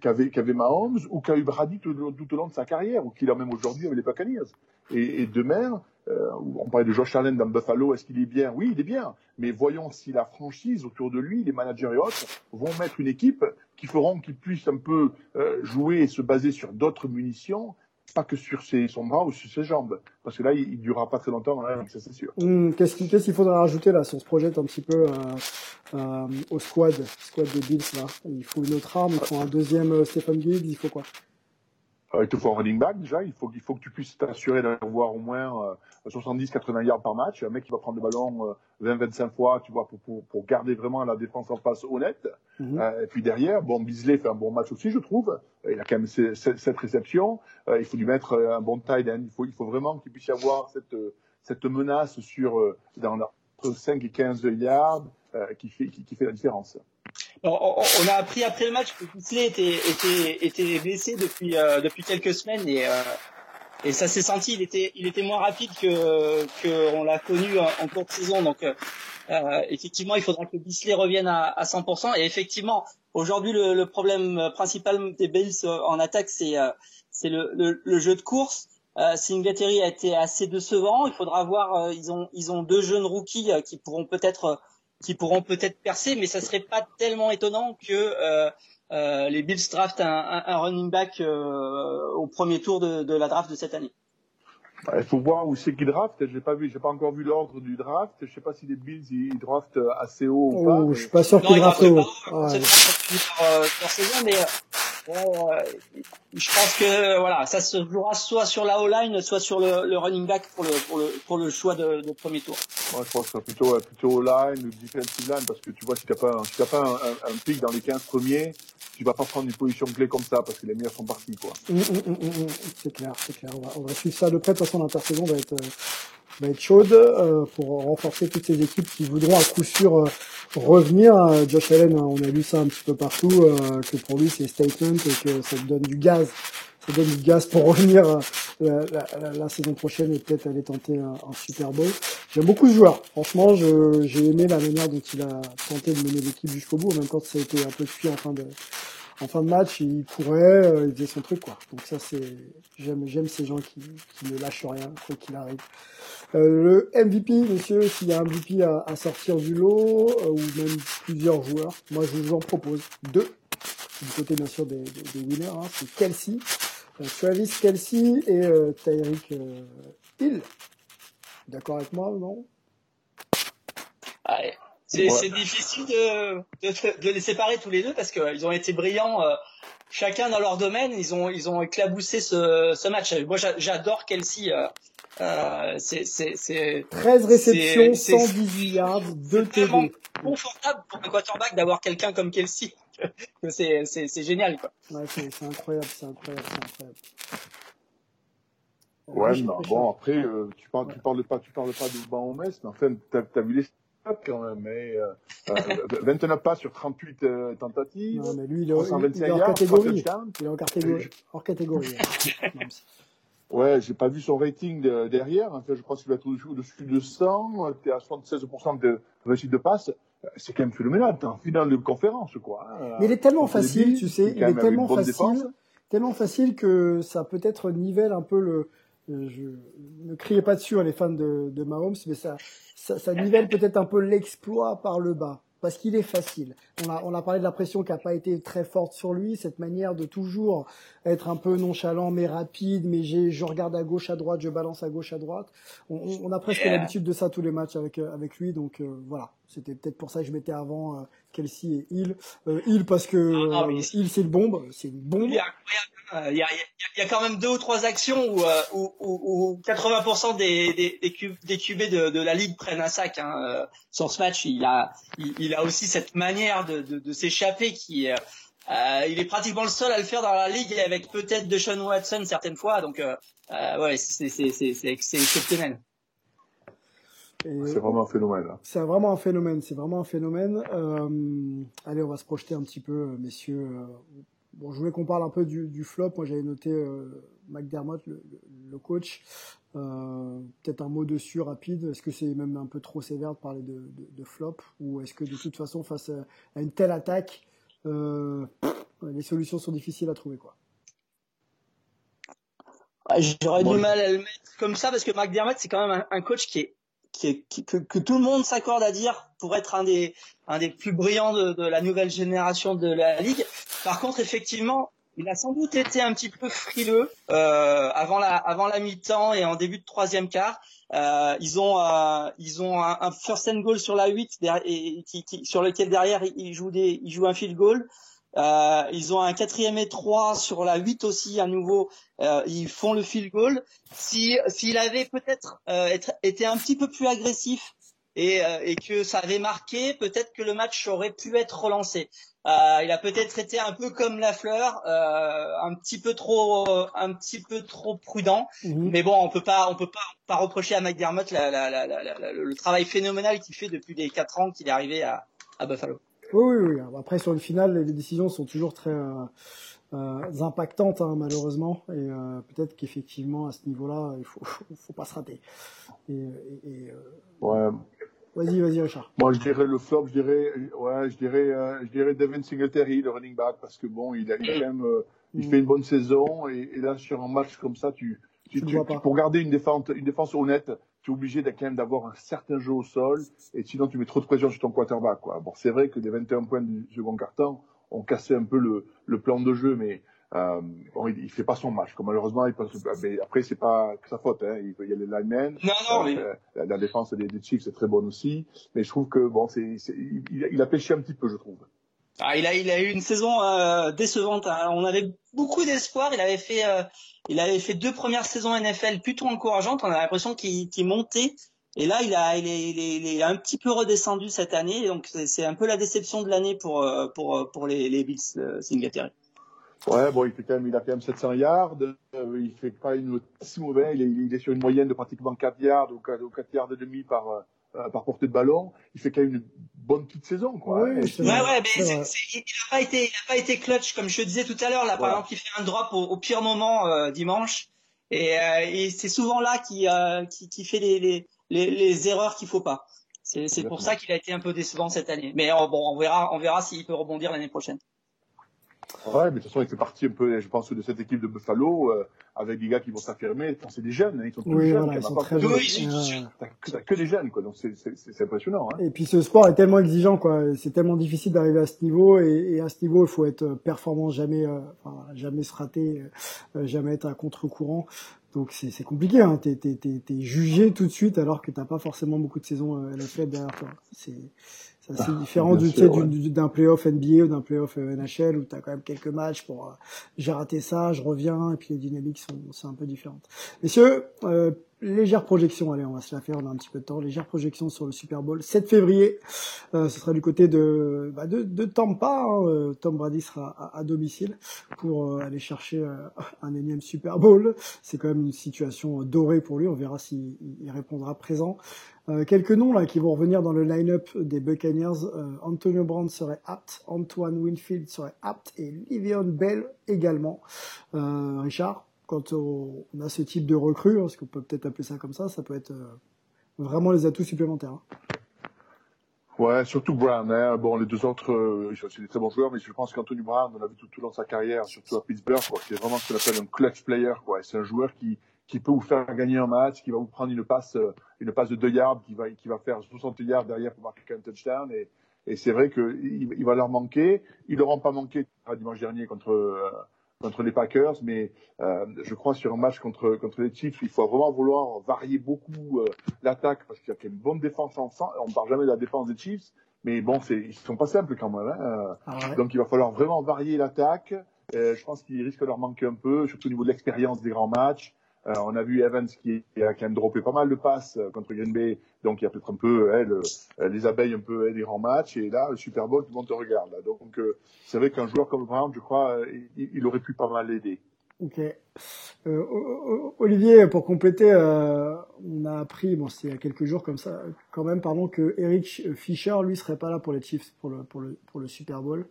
qu'avait Mahomes ou qu'a eu Brady tout, tout, au long de sa carrière, ou qu'il a même aujourd'hui avec les Buccaneers. Et, et demain, euh, on parlait de Josh Allen dans Buffalo, est-ce qu'il est bien? Oui, il est bien. Mais voyons si la franchise autour de lui, les managers et autres, vont mettre une équipe qui feront qu'il puisse un peu euh, jouer et se baser sur d'autres munitions pas que sur ses, son bras ou sur ses jambes. Parce que là, il, ne durera pas très longtemps ça c'est sûr. Hum, qu'est-ce qu'il qu faudra rajouter là si on se projette un petit peu euh, au squad, squad des Bills là? Il faut une autre arme, il faut un deuxième Stephen Diggs, il faut quoi? Il te faut un running back déjà. Il faut, il faut que tu puisses t'assurer d'avoir au moins 70-80 euh, yards par match. Un mec qui va prendre le ballon 20-25 euh, fois, tu vois, pour, pour, pour, garder vraiment la défense en face honnête. Mhm. et puis derrière, bon, Bisley fait un bon match aussi, je trouve. Il a quand même cette réception. il faut lui mettre un bon tight end. Il faut, il faut vraiment qu'il puisse y avoir cette, cette menace sur dans entre 5 et 15 yards qui fait, qui, qui fait la différence on, a appris après le match que Bisley était, était, était blessé depuis, euh, depuis quelques semaines et, euh, et ça s'est senti. Il était, il était moins rapide que, que on l'a connu en, cours de saison. Donc, euh, effectivement, il faudra que Bisley revienne à, à 100%. Et effectivement, aujourd'hui, le, le, problème principal des Bills en attaque, c'est, c'est le, le, jeu de course. Euh, Singletary a été assez décevant. Il faudra voir. ils ont ils ont deux jeunes rookies qui pourront peut-être qui pourront peut-être percer, mais ça serait pas tellement étonnant que euh, euh, les Bills draftent un, un, running back euh, au premier tour de, de, la draft de cette année. Bah, il faut voir où c'est qu'ils draftent. J'ai pas vu, j'ai pas encore vu l'ordre du draft. Je sais pas si les Bills ils draftent assez haut ou pas. Oh, je suis pas sûr qu'ils draftent haut. Ouais. Saison, mais je pense que voilà, ça se jouera soit sur la O-line, soit sur le, le, running back pour le, pour le, pour le choix de, de premier tour. Moi, je pense que plutôt, plutôt O-line ou defensive line, parce que tu vois, si t'as pas, si t'as pas un, un, pic dans les 15 premiers, tu vas pas prendre une position clé comme ça, parce que les meilleurs sont partis, quoi. Mmh, mmh, mmh, c'est clair, c'est clair. On va, on va, suivre ça de près. De toute façon, l'intersaison va être, euh, va être chaude euh, pour renforcer toutes ces équipes qui voudront à coup sûr euh, revenir. Euh, Josh Allen, on a vu ça un petit peu partout, que pour lui c'est statement et que ça donne du gaz. Ça donne du gaz pour revenir la, la, la, saison prochaine et peut-être aller tenter un, un Super Bowl. J'aime beaucoup ce joueur. Franchement, j'ai aimé la manière dont il a tenté de mener l'équipe jusqu'au bout, même quand ça a été un peu cuit en fin de, en fin de match, il courait, il faisait son truc, quoi. Donc ça, c'est, j'aime, j'aime ces gens qui, qui ne lâchent rien, quoi qu'il arrive. Euh, le MVP, monsieur, s'il y a un MVP à, à sortir du lot, euh, ou même plusieurs joueurs, moi je vous en propose deux. Du côté bien sûr des, des, des winners, hein, c'est Kelsey, euh, Travis Kelsey et euh, Tyreek euh, Hill. D'accord avec moi, non? Ouais. C'est difficile de, de, de, les séparer tous les deux parce qu'ils ont été brillants chacun dans leur domaine. Ils ont ils ont éclaboussé ce, ce match. Moi j'adore Kelsey. Euh, c'est 13 réceptions, 118 yards, 2 TD. C'est confortable pour un quarterback d'avoir quelqu'un comme Kelsey. c'est c'est génial quoi. Ouais, c'est incroyable, c'est incroyable, c'est incroyable. Ouais, bah, bon après euh, tu parles tu parles pas tu parles pas de Mahomes, mais enfin t'as as vu les stats quand même, mais euh, 29 euh, pas sur 38 euh, tentatives. Non mais lui il est, il, il est hors catégorie. Il est en catégorie. Hors catégorie. Ouais, j'ai pas vu son rating de, derrière. Enfin, je pense qu'il va être au-dessus de 100. Tu es à 76% de réussite de passe. C'est quand même phénoménal. T'es en finale de conférence, quoi. Mais il est tellement facile, tu sais. Il est tellement facile, tellement facile que ça peut-être nivelle un peu le. Je ne criez pas dessus, hein, les fans de, de Mahomes, mais ça, ça, ça nivelle peut-être un peu l'exploit par le bas parce qu'il est facile. On a, on a parlé de la pression qui n'a pas été très forte sur lui, cette manière de toujours être un peu nonchalant mais rapide, mais je regarde à gauche, à droite, je balance à gauche, à droite. On, on a presque l'habitude de ça tous les matchs avec, euh, avec lui, donc euh, voilà. C'était peut-être pour ça que je mettais avant euh, Kelsey et Hill. Euh, Hill parce que euh, Hill c'est une bombe, c'est une bombe. Il y, a, il, y a, il y a quand même deux ou trois actions où, où, où, où 80% des, des, des, cub, des QB de, de la ligue prennent un sac. Hein. Sur ce match, il a, il, il a aussi cette manière de, de, de s'échapper qui euh, il est pratiquement le seul à le faire dans la ligue avec peut-être de Sean Watson certaines fois. Donc euh, ouais, c'est exceptionnel. C'est vraiment un phénomène. Hein. C'est vraiment un phénomène. C'est vraiment un phénomène. Euh, allez, on va se projeter un petit peu, euh, messieurs. Euh, bon, je voulais qu'on parle un peu du, du flop. Moi, j'avais noté euh, McDermott, le, le, coach. Euh, peut-être un mot dessus rapide. Est-ce que c'est même un peu trop sévère de parler de, de, de flop? Ou est-ce que de toute façon face à une telle attaque, euh, les solutions sont difficiles à trouver quoi? J'aurais du mal à le mettre comme ça parce que McDermott c'est quand même un, coach qui est, qui que, que, tout le monde s'accorde à dire pour être un des un des plus brillants de, de la nouvelle génération de la ligue. Par contre, effectivement, il a sans doute été un petit peu frileux euh, avant la avant la mi-temps et en début de troisième quart. Euh, ils ont euh, ils ont un, un, first and goal sur la 8 et, qui, qui, sur lequel derrière ils jouent des ils jouent un field goal. Euh, ils ont un quatrième et trois sur la 8 aussi à nouveau. Euh, ils font le field goal. Si s'il avait peut-être euh, été un petit peu plus agressif et, et que ça avait marqué, peut-être que le match aurait pu être relancé. Euh, il a peut-être été un peu comme la fleur, euh, un petit peu trop, un petit peu trop prudent. Mais bon, on peut pas, on peut pas, pas reprocher à McDermott la, la, la, le travail phénoménal qu'il fait depuis les quatre ans qu'il est arrivé à, à Buffalo. Oui, oui, oui. Après, sur une finale, les décisions sont toujours très euh, euh impactantes, hein, malheureusement. Et euh, peut-être qu'effectivement, à ce niveau-là, il faut, faut, pas se rater. Et, et, ouais. Vas-y, vas-y, Richard. Moi, je dirais le flop, je dirais, ouais, je dirais, euh, je dirais Devin Singletary, le running back, parce que bon, il a quand même, euh, il mm. fait une bonne saison, et, et, là, sur un match comme ça, tu, tu, tu, tu pour garder une défense, une défense honnête, tu es obligé quand même d'avoir un certain jeu au sol, et sinon tu mets trop de pression sur ton quarterback, quoi. Bon, c'est vrai que les 21 points du second carton ont cassé un peu le, le plan de jeu, mais euh, bon, il, il, fait pas son match. Comme malheureusement, il passe, mais après c'est pas que sa faute. Hein. Il, il y a les linemen. Non, non, mais... Euh, la, la, défense des, des Chiefs c'est très bonne aussi. Mais je trouve que bon, c'est, il, il, a pêché un petit peu, je trouve. Ah, il a, eu une saison euh, décevante. Hein. On avait beaucoup d'espoir. Il avait fait, euh, deux premières saisons NFL plutôt encourageantes. On a l'impression qu'il, montait. Et là, il est, un petit peu redescendu cette année. Donc c'est, un peu la déception de l'année pour, euh, les, Bills euh. Ouais, bon, il fait quand même, a quand même 700 yards. Il fait pas une si mauvais. Il est, sur une moyenne de pratiquement 4 yards ou 4, 4 yards et demi par, par portée de ballon. Il fait quand même une bonne petite saison, quoi. Oui, ouais, ouais, mais c'est, c'est, il n'a pas été, il a pas été clutch comme je disais tout à l'heure. Là, par exemple, il fait un drop au, au pire moment euh, dimanche, et, euh, et c'est souvent là qui, euh, qui, qui fait les, les, les, les erreurs qu'il faut pas. C'est, pour ça qu'il a été un peu décevant cette année. Mais bon, on verra, on verra s'il peut rebondir l'année prochaine. Ouais, mais de toute façon, il fait partie un peu, je pense, de cette équipe de Buffalo, euh, avec des gars qui vont s'affirmer. C'est des jeunes, hein, ils sont tous oui, jeunes. Voilà, ils sont très jeunes. T'as que, des jeunes, quoi. Donc c'est impressionnant. Hein. Et puis ce sport est tellement exigeant, quoi. C'est tellement difficile d'arriver à ce niveau, et, et, à ce niveau, il faut être performant, jamais, euh, enfin, jamais se rater, euh, jamais être à contre-courant. Donc c'est compliqué, hein. t'es es, jugé tout de suite alors que t'as pas forcément beaucoup de saisons euh, NFL derrière toi. C'est c'est assez ah, différent du, ouais. d'un playoff NBA ou d'un playoff euh, NHL où tu as quand même quelques matchs pour euh, j'ai raté ça, je reviens, et puis les dynamiques sont, sont un peu différentes. Messieurs, euh, légère projection, allez, on va se la faire, on a un petit peu de temps, légère projection sur le Super Bowl. 7 février, euh, ce sera du côté de, bah de, de Tampa, hein, euh, Tom Brady sera à, à domicile pour aller chercher un énième Super Bowl. C'est quand même une situation dorée pour lui, on verra s'il répondra présent. Euh, quelques noms là qui vont revenir dans le line-up des Buccaneers. Euh, Antonio Brown serait apte, Antoine Winfield serait apte et Livion Bell également. Euh, Richard, quand on a ce type de recrue, parce qu'on peut peut-être appeler ça comme ça, ça peut être euh, vraiment les atouts supplémentaires. Hein. Ouais, surtout Brown. Hein. Bon, les deux autres, euh, c'est des très bons joueurs, mais je pense qu'Antonio Brown, on l'a vu tout, tout, dans sa carrière, surtout à Pittsburgh, c'est vraiment ce qu'on appelle un clutch player. C'est un joueur qui peut vous faire gagner un match, qui va vous prendre une passe, euh, une passe de 2 yards, qui va, faire 60 yards derrière pour marquer un touchdown. Et, c'est vrai qu'il il va leur manquer. Ils l'auront pas manqué dimanche dernier contre, euh, contre les Packers, mais euh, je crois sur un match contre, contre les Chiefs, il faut vraiment vouloir varier beaucoup euh, l'attaque parce qu'il y a une bonne défense ensemble. On ne parle jamais de la défense des Chiefs, mais bon, c'est, ils sont pas simples quand même. Hein. Ah ouais. Donc il va falloir vraiment varier l'attaque. je pense qu'il risque de leur manquer un peu, surtout au niveau de l'expérience des grands matchs. Euh, on a vu Evans qui a quand même droppé pas mal de passes euh, contre Green Bay, donc il y a peut-être un peu euh, les abeilles un peu elle, des grands matchs. Et là, le Super Bowl, tout le monde te regarde. Là. Donc c'est vrai qu'un joueur comme Brown, je crois, il, il aurait pu pas mal l'aider. Ok. Euh, Olivier, pour compléter, euh, on a appris, bon, c'est il y a quelques jours comme ça, quand même, pardon, que Eric Fischer, lui, serait pas là pour les Chiefs pour le pour le pour le Super Bowl.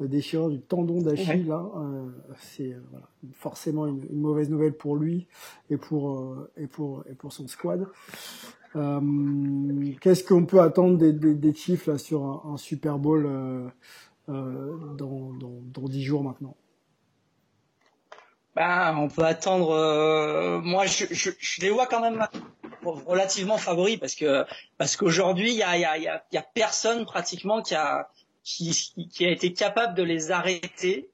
Le déchireur du tendon d'Achille, là, euh, c'est euh, voilà, forcément une, une, mauvaise nouvelle pour lui et pour euh, et pour et pour son squad. Qu'est-ce qu'on peut attendre des, des, des, Chiefs là sur un, un Super Bowl dans dans dans dix jours maintenant? Ben, on peut attendre. Euh, moi, je, je, je, les vois quand même relativement favoris parce que parce qu'aujourd'hui, il y a, y, a, y, a, y a personne pratiquement qui a qui, qui a été capable de les arrêter.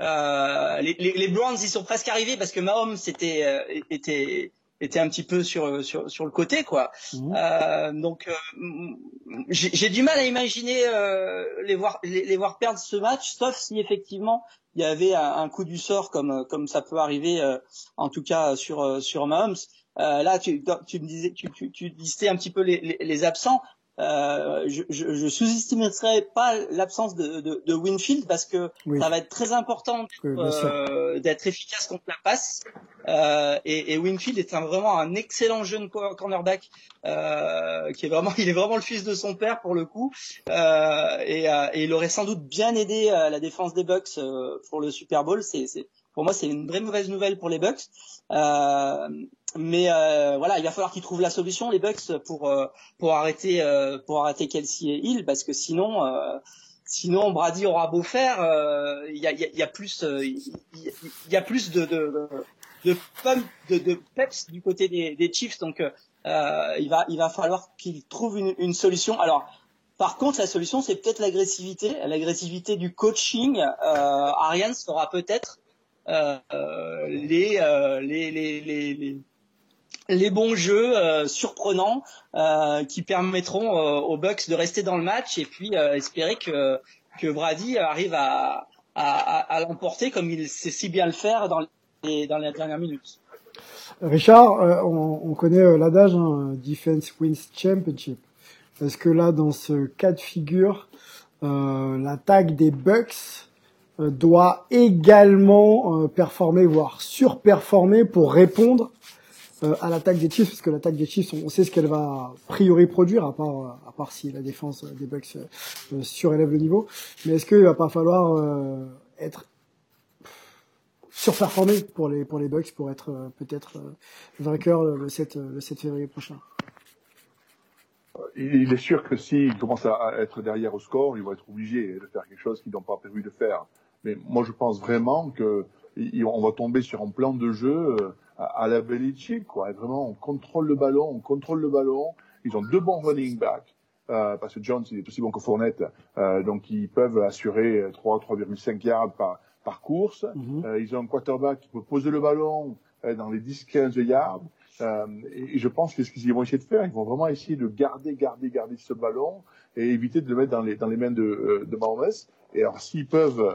Euh, les, les, les Browns, ils sont presque arrivés parce que Mahomes était euh, était était un petit peu sur sur sur le côté quoi. Mmh. Euh, donc euh, j'ai du mal à imaginer euh, les voir les, les, voir perdre ce match, sauf si effectivement il y avait un, coup du sort comme comme ça peut arriver euh, en tout cas sur euh, sur Mahomes. Euh, là, tu, tu me disais, tu, tu, tu listais un petit peu les, les, les absents. Euh, je, je, je sous-estimerai pas l'absence de, de, de, Winfield parce que ça va être très important euh, d'être efficace contre la passe. Euh, et, et, Winfield est un, vraiment un excellent jeune cornerback euh, qui est vraiment, il est vraiment le fils de son père pour le coup. Euh, et, et, il aurait sans doute bien aidé la défense des Bucks pour le Super Bowl. C'est, pour moi, c'est une vraie mauvaise nouvelle pour les Bucks. Euh, mais euh, voilà, il va falloir qu'ils trouvent la solution les Bucks pour euh, pour arrêter pour arrêter Kelsey et Hill parce que sinon sinon Brady aura beau faire, il y a, plus il y, a plus de de de, peps du côté des, des Chiefs donc il va il va falloir qu'ils trouvent une, solution. Alors par contre, la solution, c'est peut-être l'agressivité, l'agressivité du coaching. Euh, Ariane sera peut-être les, les, les, les, les bons jeux euh, surprenants euh, qui permettront euh, aux Bucks de rester dans le match et puis espérer que que Brady arrive à à, à l'emporter comme il sait si bien le faire dans les dans les dernières minutes. Richard, on, on, connaît l'adage hein, Defense wins championship. Est-ce que là, dans ce cas de figure, l'attaque des Bucks doit également performer, voire surperformer pour répondre euh, à l'attaque des Chiefs, parce que l'attaque des Chiefs, on, sait ce qu'elle va a priori produire, à part, à part si la défense des Bucks euh, surélève le niveau. Mais est-ce qu'il va pas falloir euh, être surperformé pour les pour les Bucks pour être euh, peut-être vainqueur le 7 le 7 février prochain? Il est sûr que s'ils commencent à être derrière au score, ils vont être obligés de faire quelque chose qu'ils n'ont pas prévu de faire. Mais moi, je pense vraiment que on va tomber sur un plan de jeu à, la Belichick, quoi. vraiment, on contrôle le ballon, on contrôle le ballon. Ils ont deux bons running backs. Euh, parce que Jones il est aussi bon que Fournette, euh, donc ils peuvent assurer 3 3,5 yards par par course. Mm-hmm. euh, ils ont un quarterback qui peut poser le ballon euh, dans les 10-15 yards. Euh, et, et, je pense que ce qu'ils vont essayer de faire, ils vont vraiment essayer de garder, garder, garder ce ballon et éviter de le mettre dans les dans les mains de euh, de Mahomes. Et alors s'ils peuvent euh,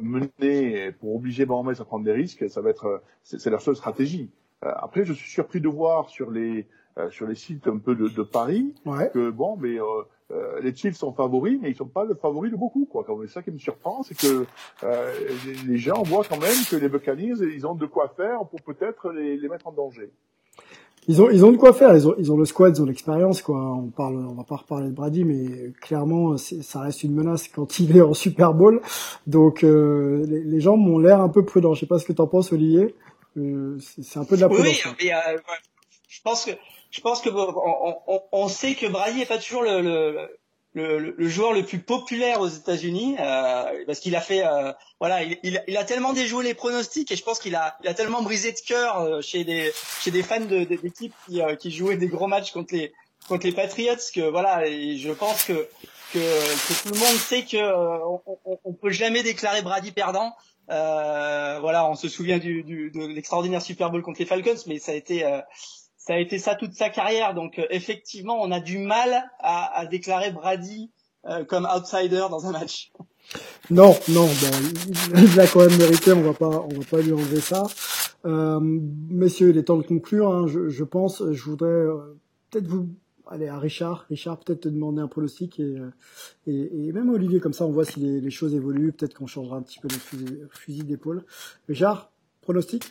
mener pour obliger Mahomes à prendre des risques, ça va être euh, c'est leur seule stratégie. Euh, après, je suis surpris de voir sur les sur les sites un peu de, de Paris que bon, mais euh, les Chiefs sont favoris, mais ils sont pas le favori de beaucoup. Quoi. C'est ça qui me surprend, c'est que euh, les, gens voient quand même que les Buccaneers, ils ont de quoi faire pour peut-être les, les mettre en danger. Ils ont, ils ont de quoi faire. Ils ont, ils ont le squad, ils ont l'expérience, quoi. On parle, on va pas reparler de Brady, mais clairement, ça reste une menace quand il est en Super Bowl. Donc, euh, les, les, gens m'ont l'air un peu prudents. Je sais pas ce que t'en penses, Olivier. Euh, c'est un peu de la prudence. Oui, mais, euh, je pense que, je pense que on, on, on sait que Brady est pas toujours le, le le, le, joueur le plus populaire aux États-Unis euh, parce qu'il a fait euh, voilà il, il, il, a tellement déjoué les pronostics et je pense qu'il a, il a tellement brisé de cœur euh, chez des chez des fans de, d'équipes qui, euh, qui jouaient des gros matchs contre les contre les Patriots que voilà et je pense que que, que tout le monde sait que euh, on, on, on, peut jamais déclarer Brady perdant. Voilà on se souvient du, du de l'extraordinaire Super Bowl contre les Falcons mais ça a été ça a été ça toute sa carrière. Donc euh, effectivement, on a du mal à, à déclarer Brady euh, comme outsider dans un match. Non, non, bon, il l'a quand même mérité. On va pas, on va pas lui enlever ça. Euh, messieurs, il est temps de conclure. Hein, je, je, pense. Je voudrais euh, peut-être vous aller à Richard. Richard, peut-être te demander un pronostic et, et, et, même Olivier, comme ça, on voit si les, les choses évoluent. Peut-être qu'on changera un petit peu de fusil, fusil d'épaule. Richard, pronostic?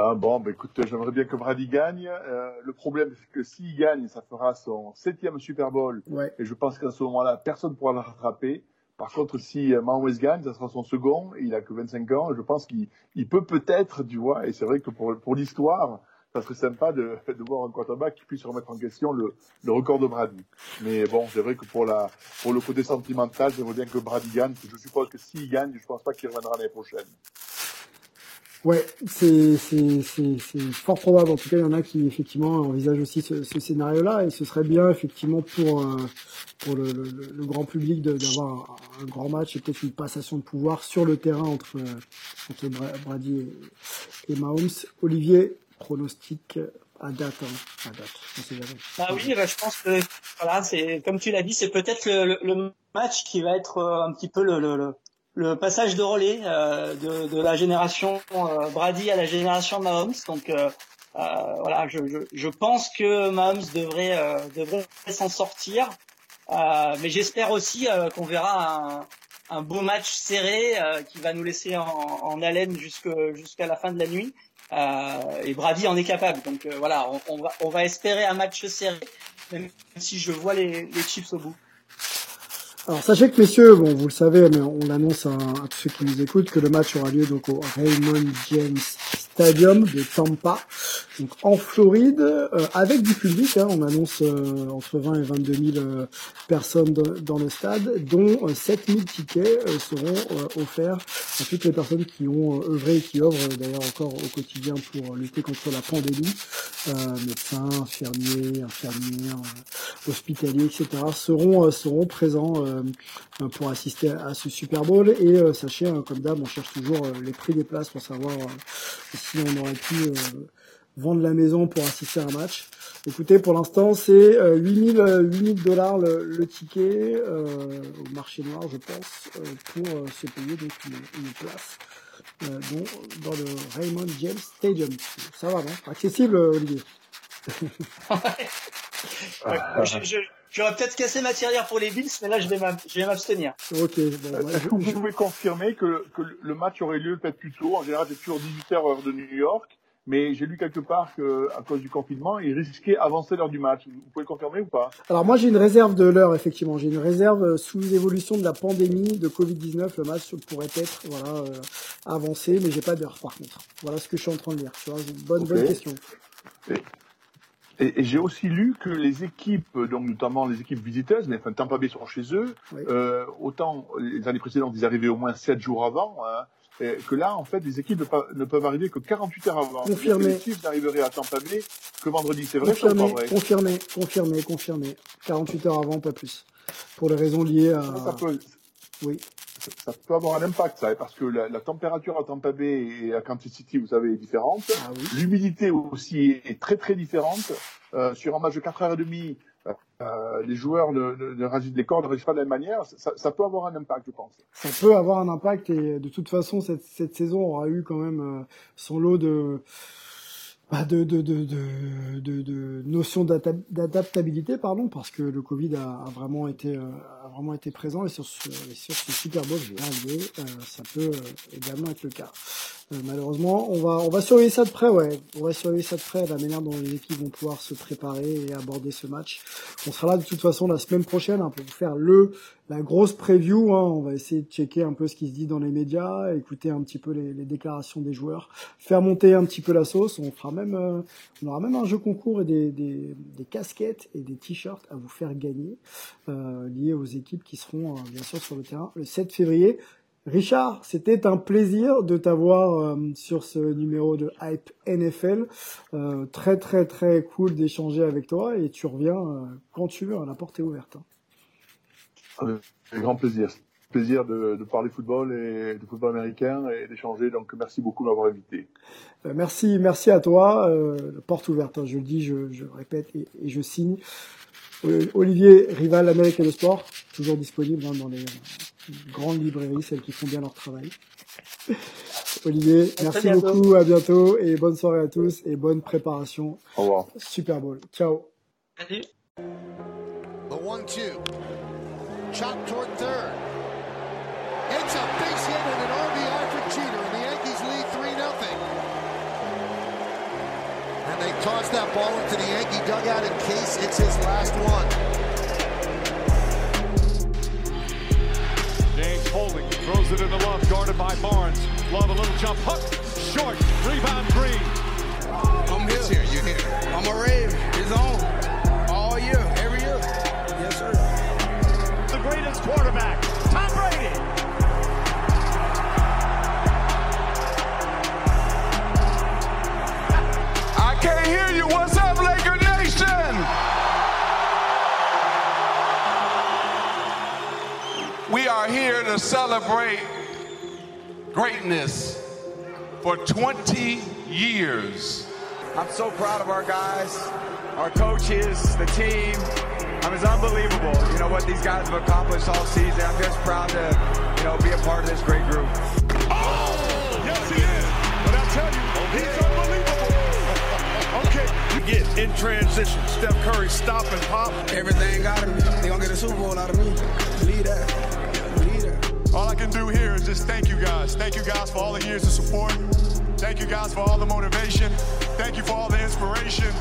Ah, bon, bah, écoute, j'aimerais bien que Brady gagne. Euh, le problème, c'est que s'il gagne, ça fera son septième Super Bowl. Ouais. Et je pense qu'à ce moment-là, personne ne pourra le rattraper. Par contre, si euh, Mahomes gagne, ça sera son second. Et il a que 25 ans. Je pense qu'il il peut peut-être, tu vois, et c'est vrai que pour, pour l'histoire, ça serait sympa de, de voir un quarterback qui puisse remettre en question le, le record de Brady. Mais bon, c'est vrai que pour, la, pour le côté sentimental, j'aimerais bien que Brady gagne. Je suppose que s'il gagne, je pense pas qu'il reviendra l'année prochaine. Ouais, c'est fort probable. En tout cas, il y en a qui effectivement envisagent aussi ce, ce scénario-là, et ce serait bien effectivement pour euh, pour le, le, le grand public d'avoir un, grand match et peut-être une passation de pouvoir sur le terrain entre euh, entre Bra- Brady et, Mahomes. Olivier, pronostic à date, hein, à date. Bah oui, bah, je pense que voilà, c'est comme tu l'as dit, c'est peut-être le, le- le match qui va être euh, un petit peu le, le, le, passage de relais euh, de, de la génération euh, Brady à la génération Mahomes. Donc euh, euh, voilà, je, je, je pense que Mahomes devrait euh, devrait s'en sortir, Euh, mais j'espère aussi qu'on verra un, un beau match serré qui va nous laisser en, en haleine jusqu'à la fin de la nuit. Et Brady en est capable. Donc voilà, on, on va, on va espérer un match serré, même si je vois les, les Chiefs au bout. Alors sachez que messieurs, bon vous le savez, mais on l'annonce à, tous ceux qui nous écoutent que le match aura lieu donc au Raymond James Stadium de Tampa, donc en Floride, euh, avec du public. hein. on annonce euh, entre 20 et 22 000 euh, personnes dans, le stade, dont euh, 7 000 tickets euh, seront euh, offerts à toutes les personnes qui ont euh, œuvré et qui œuvrent euh, d'ailleurs encore au quotidien pour lutter contre la pandémie, euh, médecins, infirmiers, infirmières, euh, hospitaliers, etc. seront euh, seront présents euh, euh, pour assister à ce Super Bowl. Et euh, sachez, hein, comme d'hab, on cherche toujours euh, les prix des places pour savoir euh, si on aurait pu euh, vendre la maison pour assister à un match. Écoutez, pour l'instant, c'est euh, 8000 euh, 8000 dollars le, le ticket euh, au marché noir, je pense, euh, pour euh, se payer donc une, une place. euh, dans, dans le Raymond James Stadium. Ça va, non? Accessible, euh, Olivier? Ouais, je- je- J'aurais peut-être cassé ma tirelire pour les Bills, mais là je vais m'abstenir. Ok, bon, ouais, Est-ce que vous je- je- pouvez confirmer que, que le match aurait lieu peut-être plus tôt En général, c'est toujours 18h heure de New York. Mais j'ai lu quelque part qu'à cause du confinement, ils risquaient avancer l'heure du match. Vous pouvez confirmer ou pas? Alors moi j'ai une réserve de l'heure effectivement. J'ai une réserve euh, sous l'évolution de la pandémie de Covid-19. Le match pourrait être voilà euh, avancé, mais j'ai pas d'heure par contre. Voilà ce que je suis en train de lire. Tu vois, une bonne bonne question. Et, et j'ai aussi lu que les équipes, donc notamment les équipes visiteuses, mais enfin Tampa Bay sont chez eux, Oui. euh, autant les années précédentes, ils arrivaient au moins 7 jours avant, hein, que là, en fait, les équipes ne, peuvent arriver que 48 heures avant. Confirmé. Les Chiefs n'arriveraient à Tampa Bay que vendredi. C'est vrai Confirmé, pas vrai confirmé, confirmé, confirmé. 48 heures avant, pas plus. Pour les raisons liées à. ça, ça peut, Oui. ça, ça peut avoir un impact, ça, parce que la, la température à Tampa Bay et à Kansas City, vous savez, est différente. Ah oui. L'humidité aussi est très très différente. Euh, sur un match de 4h30, euh, euh, les joueurs ne, ne, ne réagissent, les corps ne réagissent pas de la même manière. Ça, peut avoir un impact, je pense. ça peut avoir un impact et de toute façon cette, saison aura eu quand même euh, son lot de bah, d'adaptabilité pardon parce que le Covid a, vraiment été euh, a vraiment été présent et sur ce, et sur ce Super Bowl euh, ça peut euh, également être le cas Euh, malheureusement on va on va surveiller ça de près ouais on va surveiller ça de près la manière dont les équipes vont pouvoir se préparer et aborder ce match on sera là de toute façon la semaine prochaine hein, pour vous faire le la grosse preview. Hein, on va essayer de checker un peu ce qui se dit dans les médias, écouter un petit peu les, les déclarations des joueurs, faire monter un petit peu la sauce. On fera même, euh, on aura même un jeu concours et des, des, des casquettes et des t-shirts à vous faire gagner euh, liés aux équipes qui seront euh, bien sûr sur le terrain le 7 février. Richard, c'était un plaisir de t'avoir euh, sur ce numéro de Hype NFL. Euh, très très très cool d'échanger avec toi et tu reviens euh, quand tu veux, la porte est ouverte. hein. Avec grand plaisir. Plaisir de, de parler football et de football américain et d'échanger. Donc, merci beaucoup de m'avoir invité. Merci, merci à toi. La porte ouverte, hein, je le dis, je, je répète et, et je signe. Olivier Rival, l'Amérique et le sport, toujours disponible hein, dans les grandes librairies, celles qui font bien leur travail. Olivier, À merci beaucoup, à bientôt et bonne soirée à tous et bonne préparation Au revoir. Super Bowl. Ciao. Salut. The one-two. Chop toward third. It's a base hit and an RBI for Cheater, and the Yankees lead 3 0. and they toss that ball into the Yankee dugout in case it's his last one. Holding throws it in the love, guarded by Barnes. Love a little jump hook, short, rebound Green. I'm here. It's here, you here. I'm a Rave. It's on. All year, every year. Yes, sir. The greatest quarterback, Tom Brady. To celebrate greatness for 20 years. I'm so proud of our guys, our coaches, the team. I mean, it's unbelievable. You know what these guys have accomplished all season. I'm just proud to, you know, be a part of this great group. Oh, yes, he is. But I tell you, he's unbelievable. okay, you get in transition. Steph Curry stop and pop. Everything out of me. They gonna get a Super Bowl out of me. Believe that. All I can do here is just thank you guys. Thank you guys for all the years of support. Thank you guys for all the motivation. Thank you for all the inspiration.